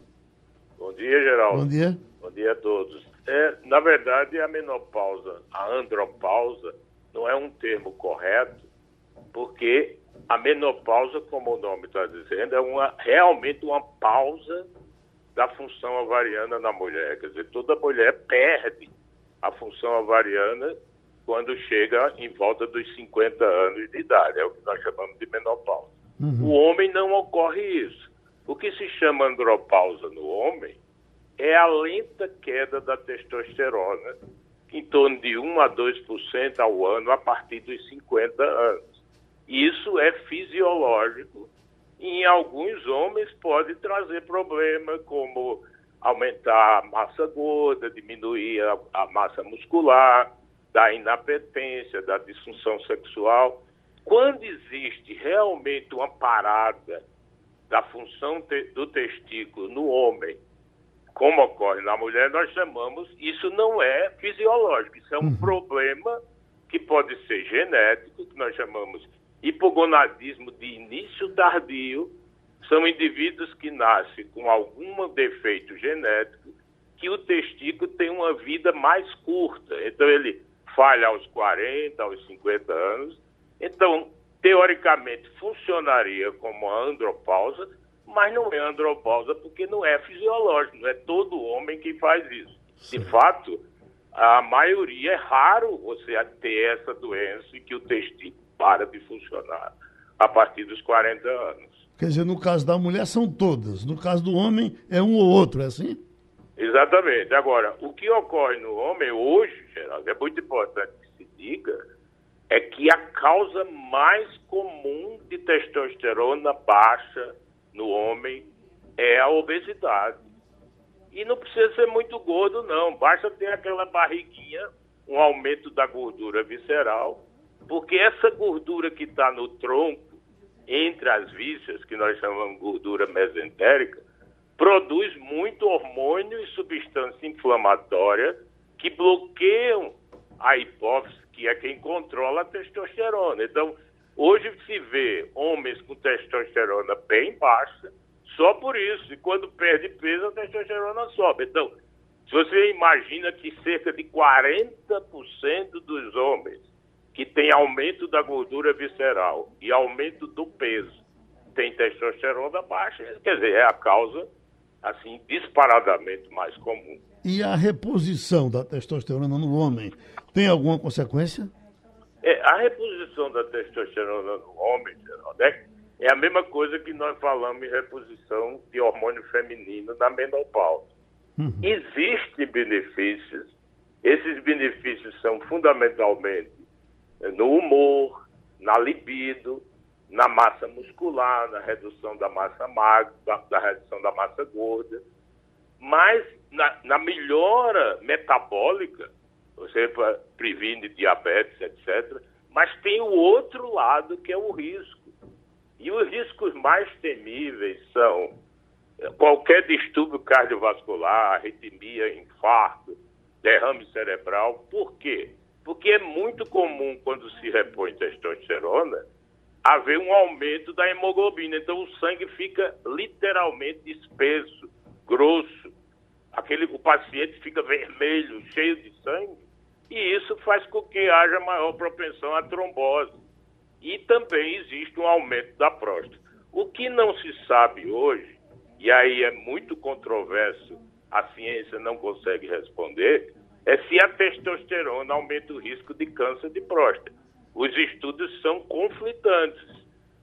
Bom dia, Geraldo. Bom dia. Bom dia a todos. É, na verdade, a menopausa, a andropausa, não é um termo correto, porque a menopausa, como o nome está dizendo, é uma, realmente uma pausa da função ovariana na mulher. Quer dizer, toda mulher perde a função ovariana quando chega em volta dos 50 anos de idade. É o que nós chamamos de menopausa. Uhum. O homem não ocorre isso. O que se chama andropausa no homem é a lenta queda da testosterona, em torno de 1 a 2% ao ano a partir dos 50 anos. Isso é fisiológico em alguns homens pode trazer problema como aumentar a massa gorda, diminuir a, a massa muscular, da inapetência, da disfunção sexual. Quando existe realmente uma parada da função te, do testículo no homem como ocorre na mulher, nós chamamos, isso não é fisiológico, isso é um uhum. problema que pode ser genético, que nós chamamos hipogonadismo de início tardio, são indivíduos que nascem com algum defeito genético, que o testículo tem uma vida mais curta. Então, ele falha aos 40, aos 50 anos. Então, teoricamente, funcionaria como a andropausa, mas não é andropausa porque não é fisiológico, não é todo homem que faz isso. De fato, a maioria é raro você ter essa doença e que o testículo para de funcionar a partir dos 40 anos. Quer dizer, no caso da mulher são todas, no caso do homem é um ou outro, é assim? Exatamente. Agora, o que ocorre no homem hoje, Geraldo, é muito importante que se diga, é que a causa mais comum de testosterona baixa no homem é a obesidade. E não precisa ser muito gordo, não. Basta ter aquela barriguinha, um aumento da gordura visceral, porque essa gordura que está no tronco, entre as vísceras, que nós chamamos gordura mesentérica, produz muito hormônio e substância inflamatória que bloqueiam a hipófise, que é quem controla a testosterona. Então, Hoje se vê homens com testosterona bem baixa, só por isso. E quando perde peso, a testosterona sobe. Então, se você imagina que cerca de 40% dos homens que têm aumento da gordura visceral e aumento do peso têm testosterona baixa, quer dizer, é a causa assim, disparadamente mais comum. E a reposição da testosterona no homem tem alguma consequência? É, a reposição da testosterona no homem, né, é a mesma coisa que nós falamos em reposição de hormônio feminino na menopausa. Uhum. Existem benefícios, esses benefícios são fundamentalmente no humor, na libido, na massa muscular, na redução da massa magra, da, da redução da massa gorda, mas na, na melhora metabólica, você previne diabetes, etc. Mas tem o outro lado que é o risco. E os riscos mais temíveis são eh, qualquer distúrbio cardiovascular, arritmia, infarto, derrame cerebral. Por quê? Porque é muito comum, quando se repõe testosterona, haver um aumento da hemoglobina. Então o sangue fica literalmente espesso, grosso. Aquele, o paciente fica vermelho, cheio de sangue, e isso faz com que haja maior propensão à trombose. E também existe um aumento da próstata. O que não se sabe hoje, e aí é muito controverso, a ciência não consegue responder, é se a testosterona aumenta o risco de câncer de próstata. Os estudos são conflitantes.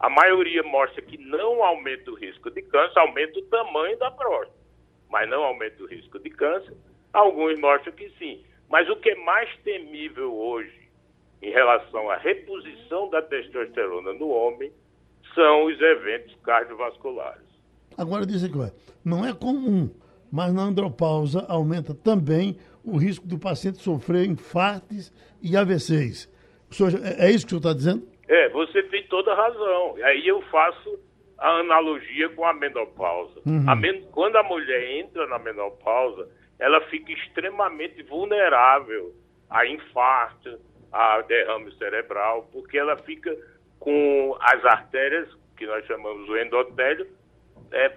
A maioria mostra que não aumenta o risco de câncer, aumenta o tamanho da próstata, mas não aumenta o risco de câncer. Alguns mostram que sim. Mas o que é mais temível hoje em relação à reposição da testosterona no homem são os eventos cardiovasculares. Agora dizem que não é comum, mas na andropausa aumenta também o risco do paciente sofrer infartes e AVCs. Senhor, é, é isso que o senhor está dizendo? É, você tem toda a razão. Aí eu faço a analogia com a menopausa. Uhum. A men quando a mulher entra na menopausa, ela fica extremamente vulnerável a infarto, a derrame cerebral, porque ela fica com as artérias, que nós chamamos o endotélio, é,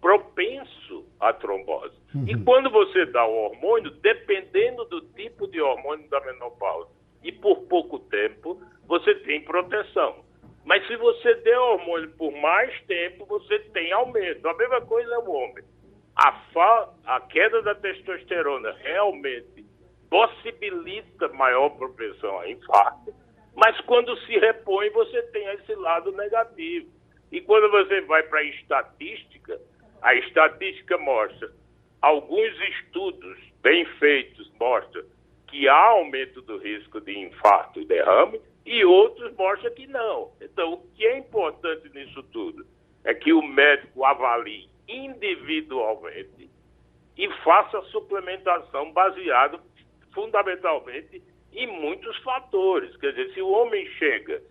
propenso à trombose. Uhum. E quando você dá o hormônio, dependendo do tipo de hormônio da menopausa, e por pouco tempo, você tem proteção. Mas se você der hormônio por mais tempo, você tem aumento. A mesma coisa é o homem. A, fa a queda da testosterona realmente possibilita maior propensão a infarto, mas quando se repõe, você tem esse lado negativo. E quando você vai para a estatística, a estatística mostra, alguns estudos bem feitos mostram que há aumento do risco de infarto e derrame, e outros mostram que não. Então, o que é importante nisso tudo é que o médico avalie individualmente e faça a suplementação baseado fundamentalmente em muitos fatores. Quer dizer, se o homem chega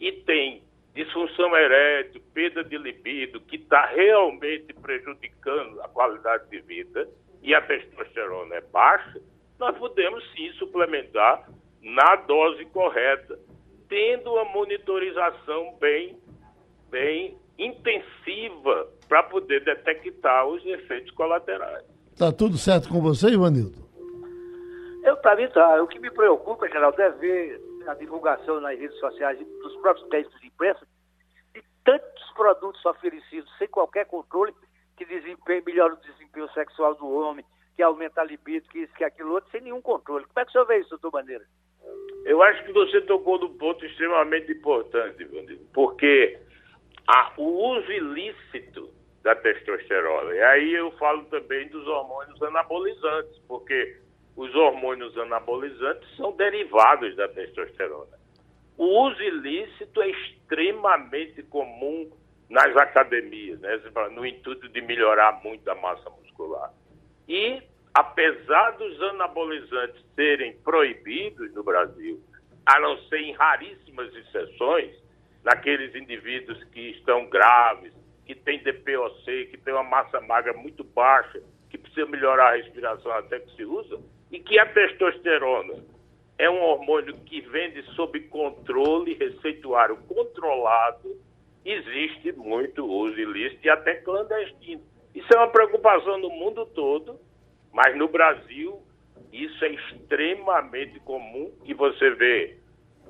e tem disfunção erétil, perda de libido, que está realmente prejudicando a qualidade de vida, e a testosterona é baixa, nós podemos sim suplementar na dose correta, tendo uma monitorização bem, bem intensiva para poder detectar os efeitos colaterais. Está tudo certo com você, Ivanildo? Eu, para mim, tá. O que me preocupa, Geraldo, é ver a divulgação nas redes sociais dos próprios textos de imprensa de tantos produtos oferecidos sem qualquer controle que melhoram o desempenho sexual do homem, que aumenta a libido, que isso, que aquilo outro, sem nenhum controle. Como é que o senhor vê isso, doutor Bandeira? Eu acho que você tocou num ponto extremamente importante, Vandir, porque a, o uso ilícito da testosterona, e aí eu falo também dos hormônios anabolizantes, porque os hormônios anabolizantes são derivados da testosterona. O uso ilícito é extremamente comum nas academias, né, no intuito de melhorar muito a massa muscular. E, apesar dos anabolizantes serem proibidos no Brasil, a não ser em raríssimas exceções, naqueles indivíduos que estão graves, que têm DPOC, que têm uma massa magra muito baixa, que precisa melhorar a respiração até que se usa, e que a testosterona é um hormônio que vende sob controle receituário controlado, existe muito uso ilícito e até clandestino. Isso é uma preocupação no mundo todo, mas no Brasil isso é extremamente comum e você vê,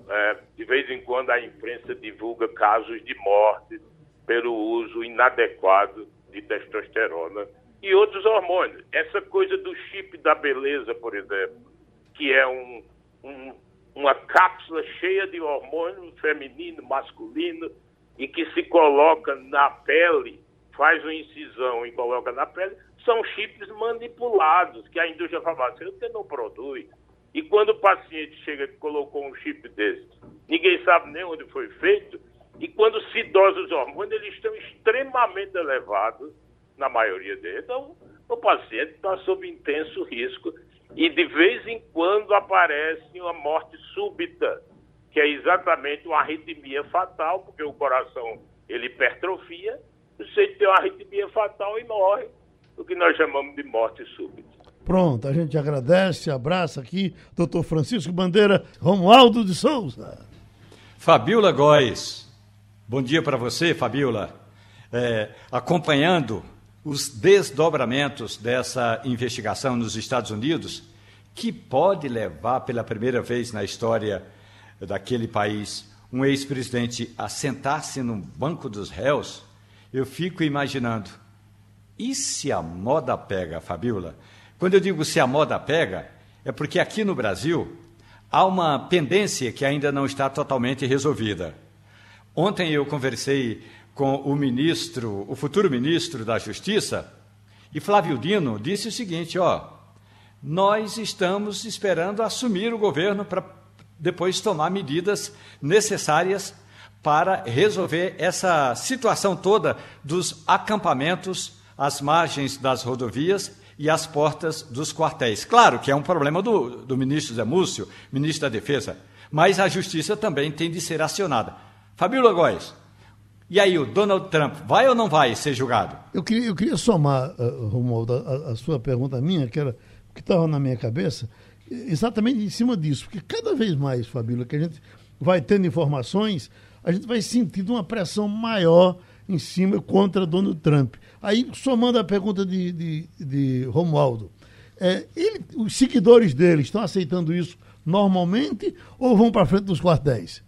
é, de vez em quando a imprensa divulga casos de morte pelo uso inadequado de testosterona e outros hormônios. Essa coisa do chip da beleza, por exemplo, que é um, um, uma cápsula cheia de hormônio feminino, masculino, e que se coloca na pele, faz uma incisão e coloca na pele, são chips manipulados que a indústria farmacêutica não produz. E quando o paciente chega e colocou um chip desse, ninguém sabe nem onde foi feito, e quando se dosa os hormônios, eles estão extremamente elevados, na maioria deles. Então, o paciente está sob intenso risco e de vez em quando aparece uma morte súbita, que é exatamente uma arritmia fatal, porque o coração ele hipertrofia, você tem uma arritmia fatal e morre, o que nós chamamos de morte súbita. Pronto, a gente agradece, abraça aqui, doutor Francisco Bandeira Romualdo de Souza. Fabiola Góes, bom dia para você, Fabiola. É, acompanhando os desdobramentos dessa investigação nos Estados Unidos, que pode levar pela primeira vez na história daquele país um ex-presidente a sentar-se no banco dos réus, eu fico imaginando, e se a moda pega, Fabiola? Quando eu digo se a moda pega, é porque aqui no Brasil há uma pendência que ainda não está totalmente resolvida. Ontem eu conversei com o ministro, o futuro ministro da Justiça, e Flávio Dino disse o seguinte: ó, nós estamos esperando assumir o governo para depois tomar medidas necessárias para resolver essa situação toda dos acampamentos às margens das rodovias e as portas dos quartéis. Claro que é um problema do, do ministro Zé Múcio, ministro da Defesa, mas a justiça também tem de ser acionada. Fabíola Góes, e aí o Donald Trump vai ou não vai ser julgado? Eu queria, eu queria somar, uh, Romualdo, a, a, sua pergunta minha, que era que estava na minha cabeça, exatamente em cima disso, porque cada vez mais, Fabíola, que a gente vai tendo informações, a gente vai sentindo uma pressão maior em cima contra Donald Trump. Aí, somando a pergunta de, de, de Romualdo, é, ele, os seguidores dele estão aceitando isso normalmente ou vão para frente dos quartéis?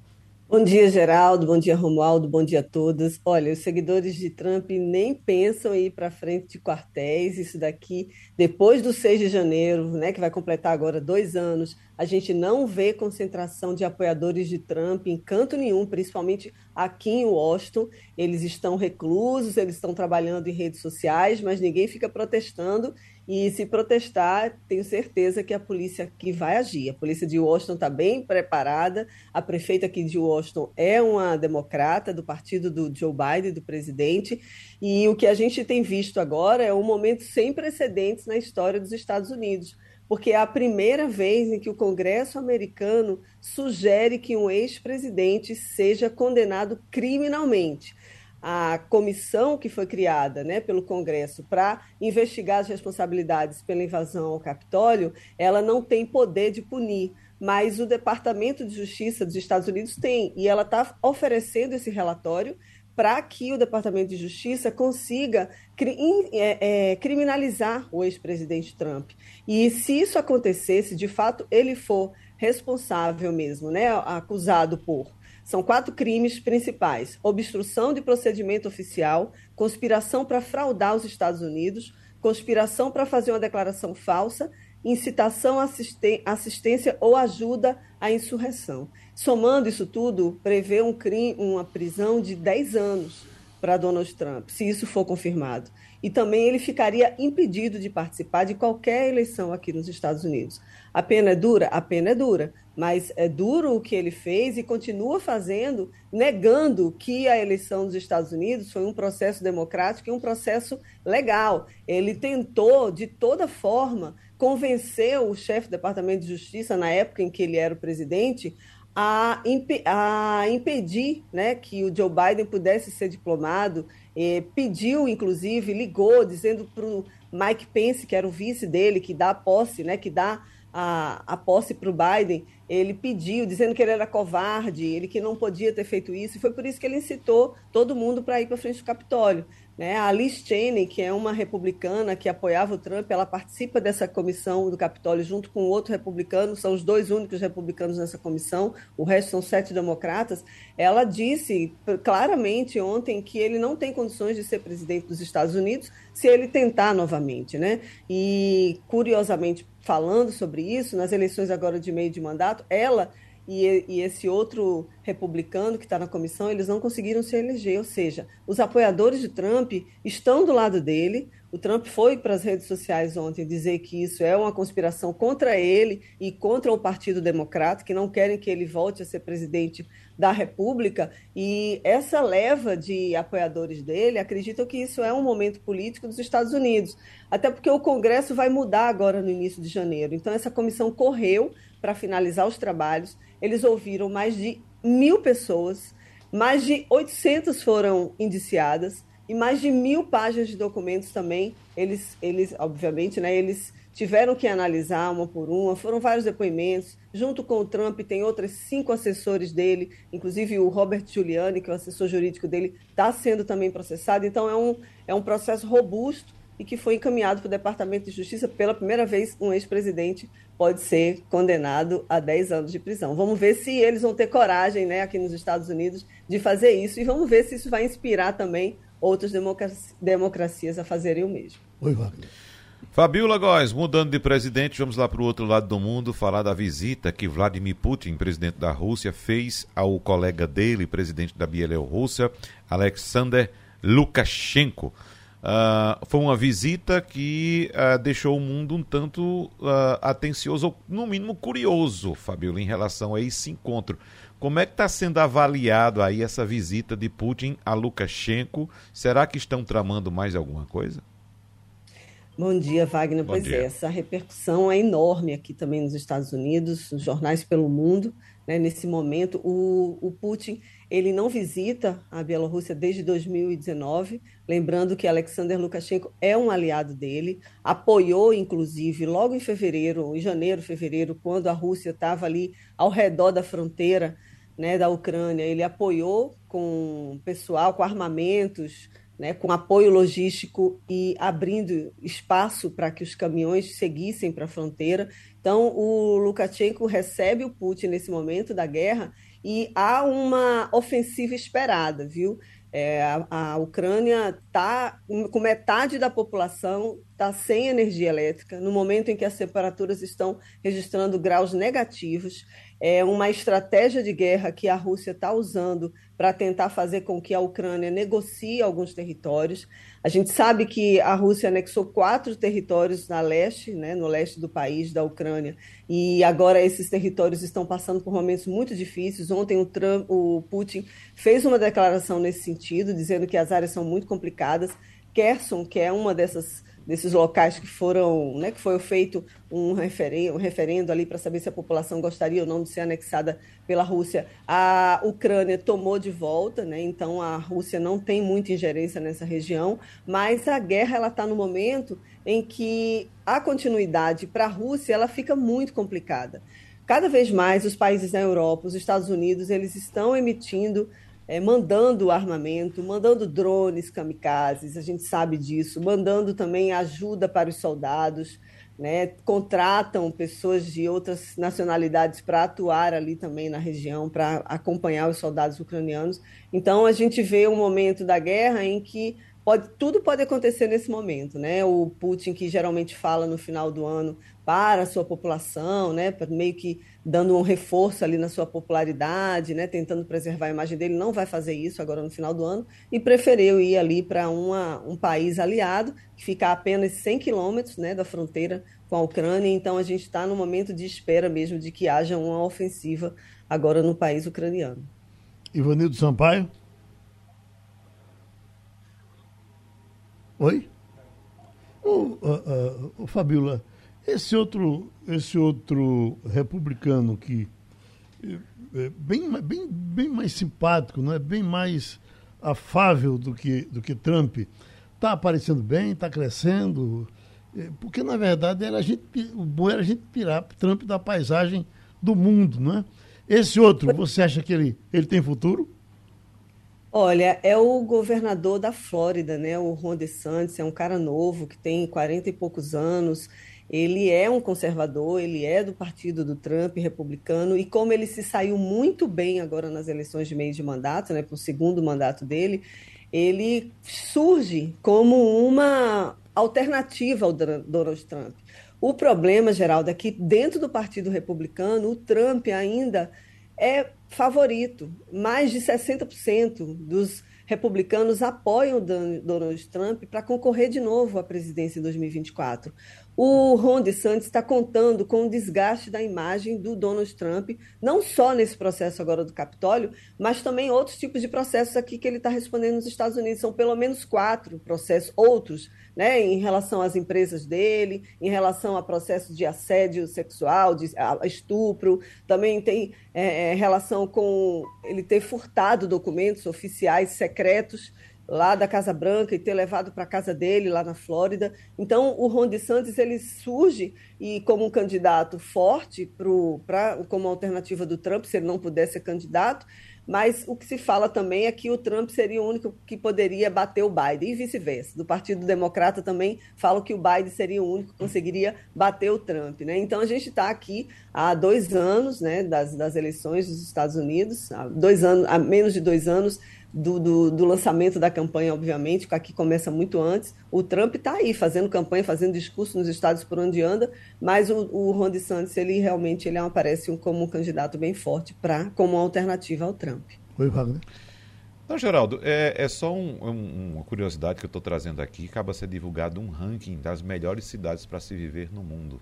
Bom dia, Geraldo. Bom dia, Romualdo. Bom dia a todos. Olha, os seguidores de Trump nem pensam em ir para frente de quartéis. Isso daqui, depois do 6 de janeiro, né, que vai completar agora dois anos, a gente não vê concentração de apoiadores de Trump em canto nenhum, principalmente aqui em Washington. Eles estão reclusos, eles estão trabalhando em redes sociais, mas ninguém fica protestando e se protestar, tenho certeza que a polícia aqui vai agir. A polícia de Washington está bem preparada. A prefeita aqui de Washington é uma democrata do partido do Joe Biden, do presidente. E o que a gente tem visto agora é um momento sem precedentes na história dos Estados Unidos porque é a primeira vez em que o Congresso americano sugere que um ex-presidente seja condenado criminalmente a comissão que foi criada né, pelo Congresso para investigar as responsabilidades pela invasão ao Capitólio, ela não tem poder de punir, mas o Departamento de Justiça dos Estados Unidos tem, e ela está oferecendo esse relatório para que o Departamento de Justiça consiga é, é, criminalizar o ex-presidente Trump. E se isso acontecer, se de fato ele for responsável mesmo, né, acusado por são quatro crimes principais: obstrução de procedimento oficial, conspiração para fraudar os Estados Unidos, conspiração para fazer uma declaração falsa, incitação, assistência ou ajuda à insurreição. Somando isso tudo, prevê um crime, uma prisão de 10 anos para Donald Trump, se isso for confirmado. E também ele ficaria impedido de participar de qualquer eleição aqui nos Estados Unidos. A pena é dura? A pena é dura, mas é duro o que ele fez e continua fazendo, negando que a eleição dos Estados Unidos foi um processo democrático e um processo legal. Ele tentou, de toda forma, convencer o chefe do Departamento de Justiça, na época em que ele era o presidente, a, imp a impedir né, que o Joe Biden pudesse ser diplomado. Pediu, inclusive, ligou, dizendo para o Mike Pence, que era o vice dele, que dá posse, né, que dá a, a posse para o Biden, ele pediu, dizendo que ele era covarde, ele que não podia ter feito isso, e foi por isso que ele incitou todo mundo para ir para frente do Capitólio. Né? A Liz Cheney, que é uma republicana que apoiava o Trump, ela participa dessa comissão do Capitólio junto com outro republicano, são os dois únicos republicanos nessa comissão, o resto são sete democratas. Ela disse claramente ontem que ele não tem condições de ser presidente dos Estados Unidos se ele tentar novamente. Né? E, curiosamente, falando sobre isso, nas eleições agora de meio de mandato, ela e, e esse outro republicano que está na comissão, eles não conseguiram se eleger. Ou seja, os apoiadores de Trump estão do lado dele. O Trump foi para as redes sociais ontem dizer que isso é uma conspiração contra ele e contra o Partido Democrata, que não querem que ele volte a ser presidente da República. E essa leva de apoiadores dele acreditam que isso é um momento político dos Estados Unidos. Até porque o Congresso vai mudar agora no início de janeiro. Então, essa comissão correu para finalizar os trabalhos. Eles ouviram mais de mil pessoas, mais de 800 foram indiciadas e mais de mil páginas de documentos também. Eles, eles obviamente, né, eles tiveram que analisar uma por uma, foram vários depoimentos. Junto com o Trump, tem outros cinco assessores dele, inclusive o Robert Giuliani, que é o assessor jurídico dele, está sendo também processado. Então, é um, é um processo robusto e que foi encaminhado para o Departamento de Justiça. Pela primeira vez, um ex-presidente pode ser condenado a 10 anos de prisão. Vamos ver se eles vão ter coragem, né, aqui nos Estados Unidos, de fazer isso e vamos ver se isso vai inspirar também outras democracias a fazerem o mesmo. Oi, Wagner. Fabiola Góes, mudando de presidente, vamos lá para o outro lado do mundo falar da visita que Vladimir Putin, presidente da Rússia, fez ao colega dele, presidente da Bielorrússia, Alexander Lukashenko. Uh, foi uma visita que uh, deixou o mundo um tanto uh, atencioso, ou no mínimo curioso, Fabiola, em relação a esse encontro. Como é que está sendo avaliado aí essa visita de Putin a Lukashenko? Será que estão tramando mais alguma coisa? Bom dia, Wagner. Bom pois dia. é, essa repercussão é enorme aqui também nos Estados Unidos, nos jornais pelo mundo. Né? Nesse momento, o, o Putin ele não visita a Bielorrússia desde 2019, lembrando que Alexander Lukashenko é um aliado dele, apoiou, inclusive, logo em fevereiro, em janeiro, fevereiro, quando a Rússia estava ali ao redor da fronteira né, da Ucrânia, ele apoiou com pessoal, com armamentos, né, com apoio logístico e abrindo espaço para que os caminhões seguissem para a fronteira. Então, o Lukashenko recebe o Putin nesse momento da guerra e há uma ofensiva esperada, viu? É, a, a, Ucrânia está com metade da população está sem energia elétrica no momento em que as temperaturas estão registrando graus negativos é uma estratégia de guerra que a Rússia está usando para tentar fazer com que a Ucrânia negocie alguns territórios. A gente sabe que a Rússia anexou quatro territórios na leste, né, no leste do país, da Ucrânia, e agora esses territórios estão passando por momentos muito difíceis. Ontem o, Trump, o Putin fez uma declaração nesse sentido, dizendo que as áreas são muito complicadas. Kherson, que é uma dessas desses locais que foram, né, que foi feito um referendo, um referendo ali para saber se a população gostaria ou não de ser anexada pela Rússia. A Ucrânia tomou de volta, né, então a Rússia não tem muita ingerência nessa região, mas a guerra ela está no momento em que a continuidade para a Rússia ela fica muito complicada. Cada vez mais os países da Europa, os Estados Unidos, eles estão emitindo é, mandando armamento, mandando drones kamikazes, a gente sabe disso, mandando também ajuda para os soldados, né? contratam pessoas de outras nacionalidades para atuar ali também na região, para acompanhar os soldados ucranianos. Então, a gente vê um momento da guerra em que pode, tudo pode acontecer nesse momento. Né? O Putin, que geralmente fala no final do ano para a sua população, né? meio que dando um reforço ali na sua popularidade, né, tentando preservar a imagem dele, não vai fazer isso agora no final do ano, e preferiu ir ali para um país aliado, que fica a apenas 100 quilômetros né, da fronteira com a Ucrânia, então a gente está no momento de espera mesmo de que haja uma ofensiva agora no país ucraniano. Ivanildo Sampaio? Oi? Ô, uh, Fabiola, esse outro, esse outro republicano que é, bem, bem, bem mais simpático, não é bem mais afável do que, do que Trump, está aparecendo bem, está crescendo, é, porque na verdade era a gente, o bom era a gente tirar Trump da paisagem do mundo, não é? Esse outro, você acha que ele, ele tem futuro? Olha, é o governador da Flórida, né? O Ron DeSantis, é um cara novo que tem 40 e poucos anos. Ele é um conservador, ele é do partido do Trump, republicano, e como ele se saiu muito bem agora nas eleições de meio de mandato, né, para o segundo mandato dele, ele surge como uma alternativa ao Donald Trump. O problema, Geraldo, é que dentro do Partido Republicano, o Trump ainda é favorito. Mais de 60% dos republicanos apoiam Donald Trump para concorrer de novo à presidência em 2024. O Ron DeSantis está contando com o desgaste da imagem do Donald Trump, não só nesse processo agora do Capitólio, mas também outros tipos de processos aqui que ele está respondendo nos Estados Unidos. São pelo menos quatro processos, outros, né, em relação às empresas dele, em relação a processos de assédio sexual, de estupro, também tem é, é, relação com ele ter furtado documentos oficiais secretos lá da Casa Branca e ter levado para a casa dele lá na Flórida. Então, o Ron DeSantis ele surge e como um candidato forte pro, pra, como alternativa do Trump, se ele não pudesse ser candidato, mas o que se fala também é que o Trump seria o único que poderia bater o Biden, e vice-versa. Do Partido Democrata também falam que o Biden seria o único que conseguiria bater o Trump. Né? Então a gente está aqui há dois anos né, das, das eleições dos Estados Unidos, há, dois anos, há menos de dois anos do, do, do, lançamento da campanha, obviamente, que aqui começa muito antes. O Trump está aí fazendo campanha, fazendo discurso nos estados por onde anda, mas o, o Ron DeSantis, ele realmente ele aparece como um candidato bem forte para como uma alternativa ao Trump. Oi, Wagner. Não, Geraldo, é, é só um, um, uma curiosidade que eu estou trazendo aqui. Acaba ser divulgado um ranking das melhores cidades para se viver no mundo.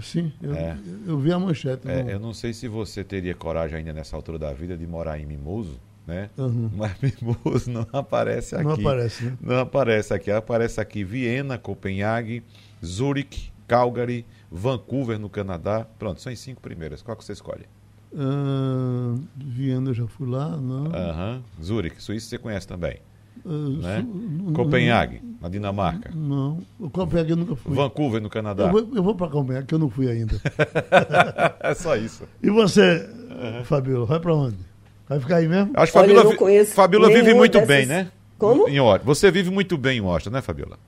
Sim, eu, é. eu vi a manchete. É, eu não sei se você teria coragem ainda nessa altura da vida de morar em Mimoso, né? Uhum. Mas Mimoso não aparece aqui. Não aparece, né? Não aparece aqui. Aparece aqui Viena, Copenhague, Zurich, Calgary, Vancouver, no Canadá. Pronto, são as cinco primeiras. Qual que você escolhe? Uh, Viena eu já fui lá, não. Uhum. Zurich, Suíça você conhece também. Uh, né? Copenhague, na Dinamarca. Não, Copenhague eu nunca fui. Vancouver, no Canadá. Eu vou, vou para Copenhague, que eu não fui ainda. [LAUGHS] é só isso. E você, uhum. Fabiola, vai para onde? Vai ficar aí mesmo? Acho que Fabiola, vi... Fabiola vive muito dessas... bem, né? Como? Em Washington. Você vive muito bem em Washington, né, Fabiola?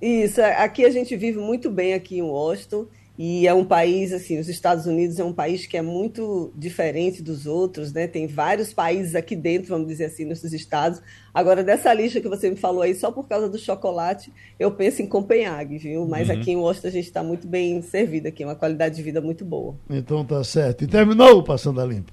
Isso, aqui a gente vive muito bem aqui em Washington. E é um país, assim, os Estados Unidos é um país que é muito diferente dos outros, né? Tem vários países aqui dentro, vamos dizer assim, nesses estados. Agora, dessa lista que você me falou aí, só por causa do chocolate, eu penso em Copenhague, viu? Mas uhum. aqui em Washington a gente está muito bem servido aqui, uma qualidade de vida muito boa. Então tá certo. E terminou o Passando a Limpo.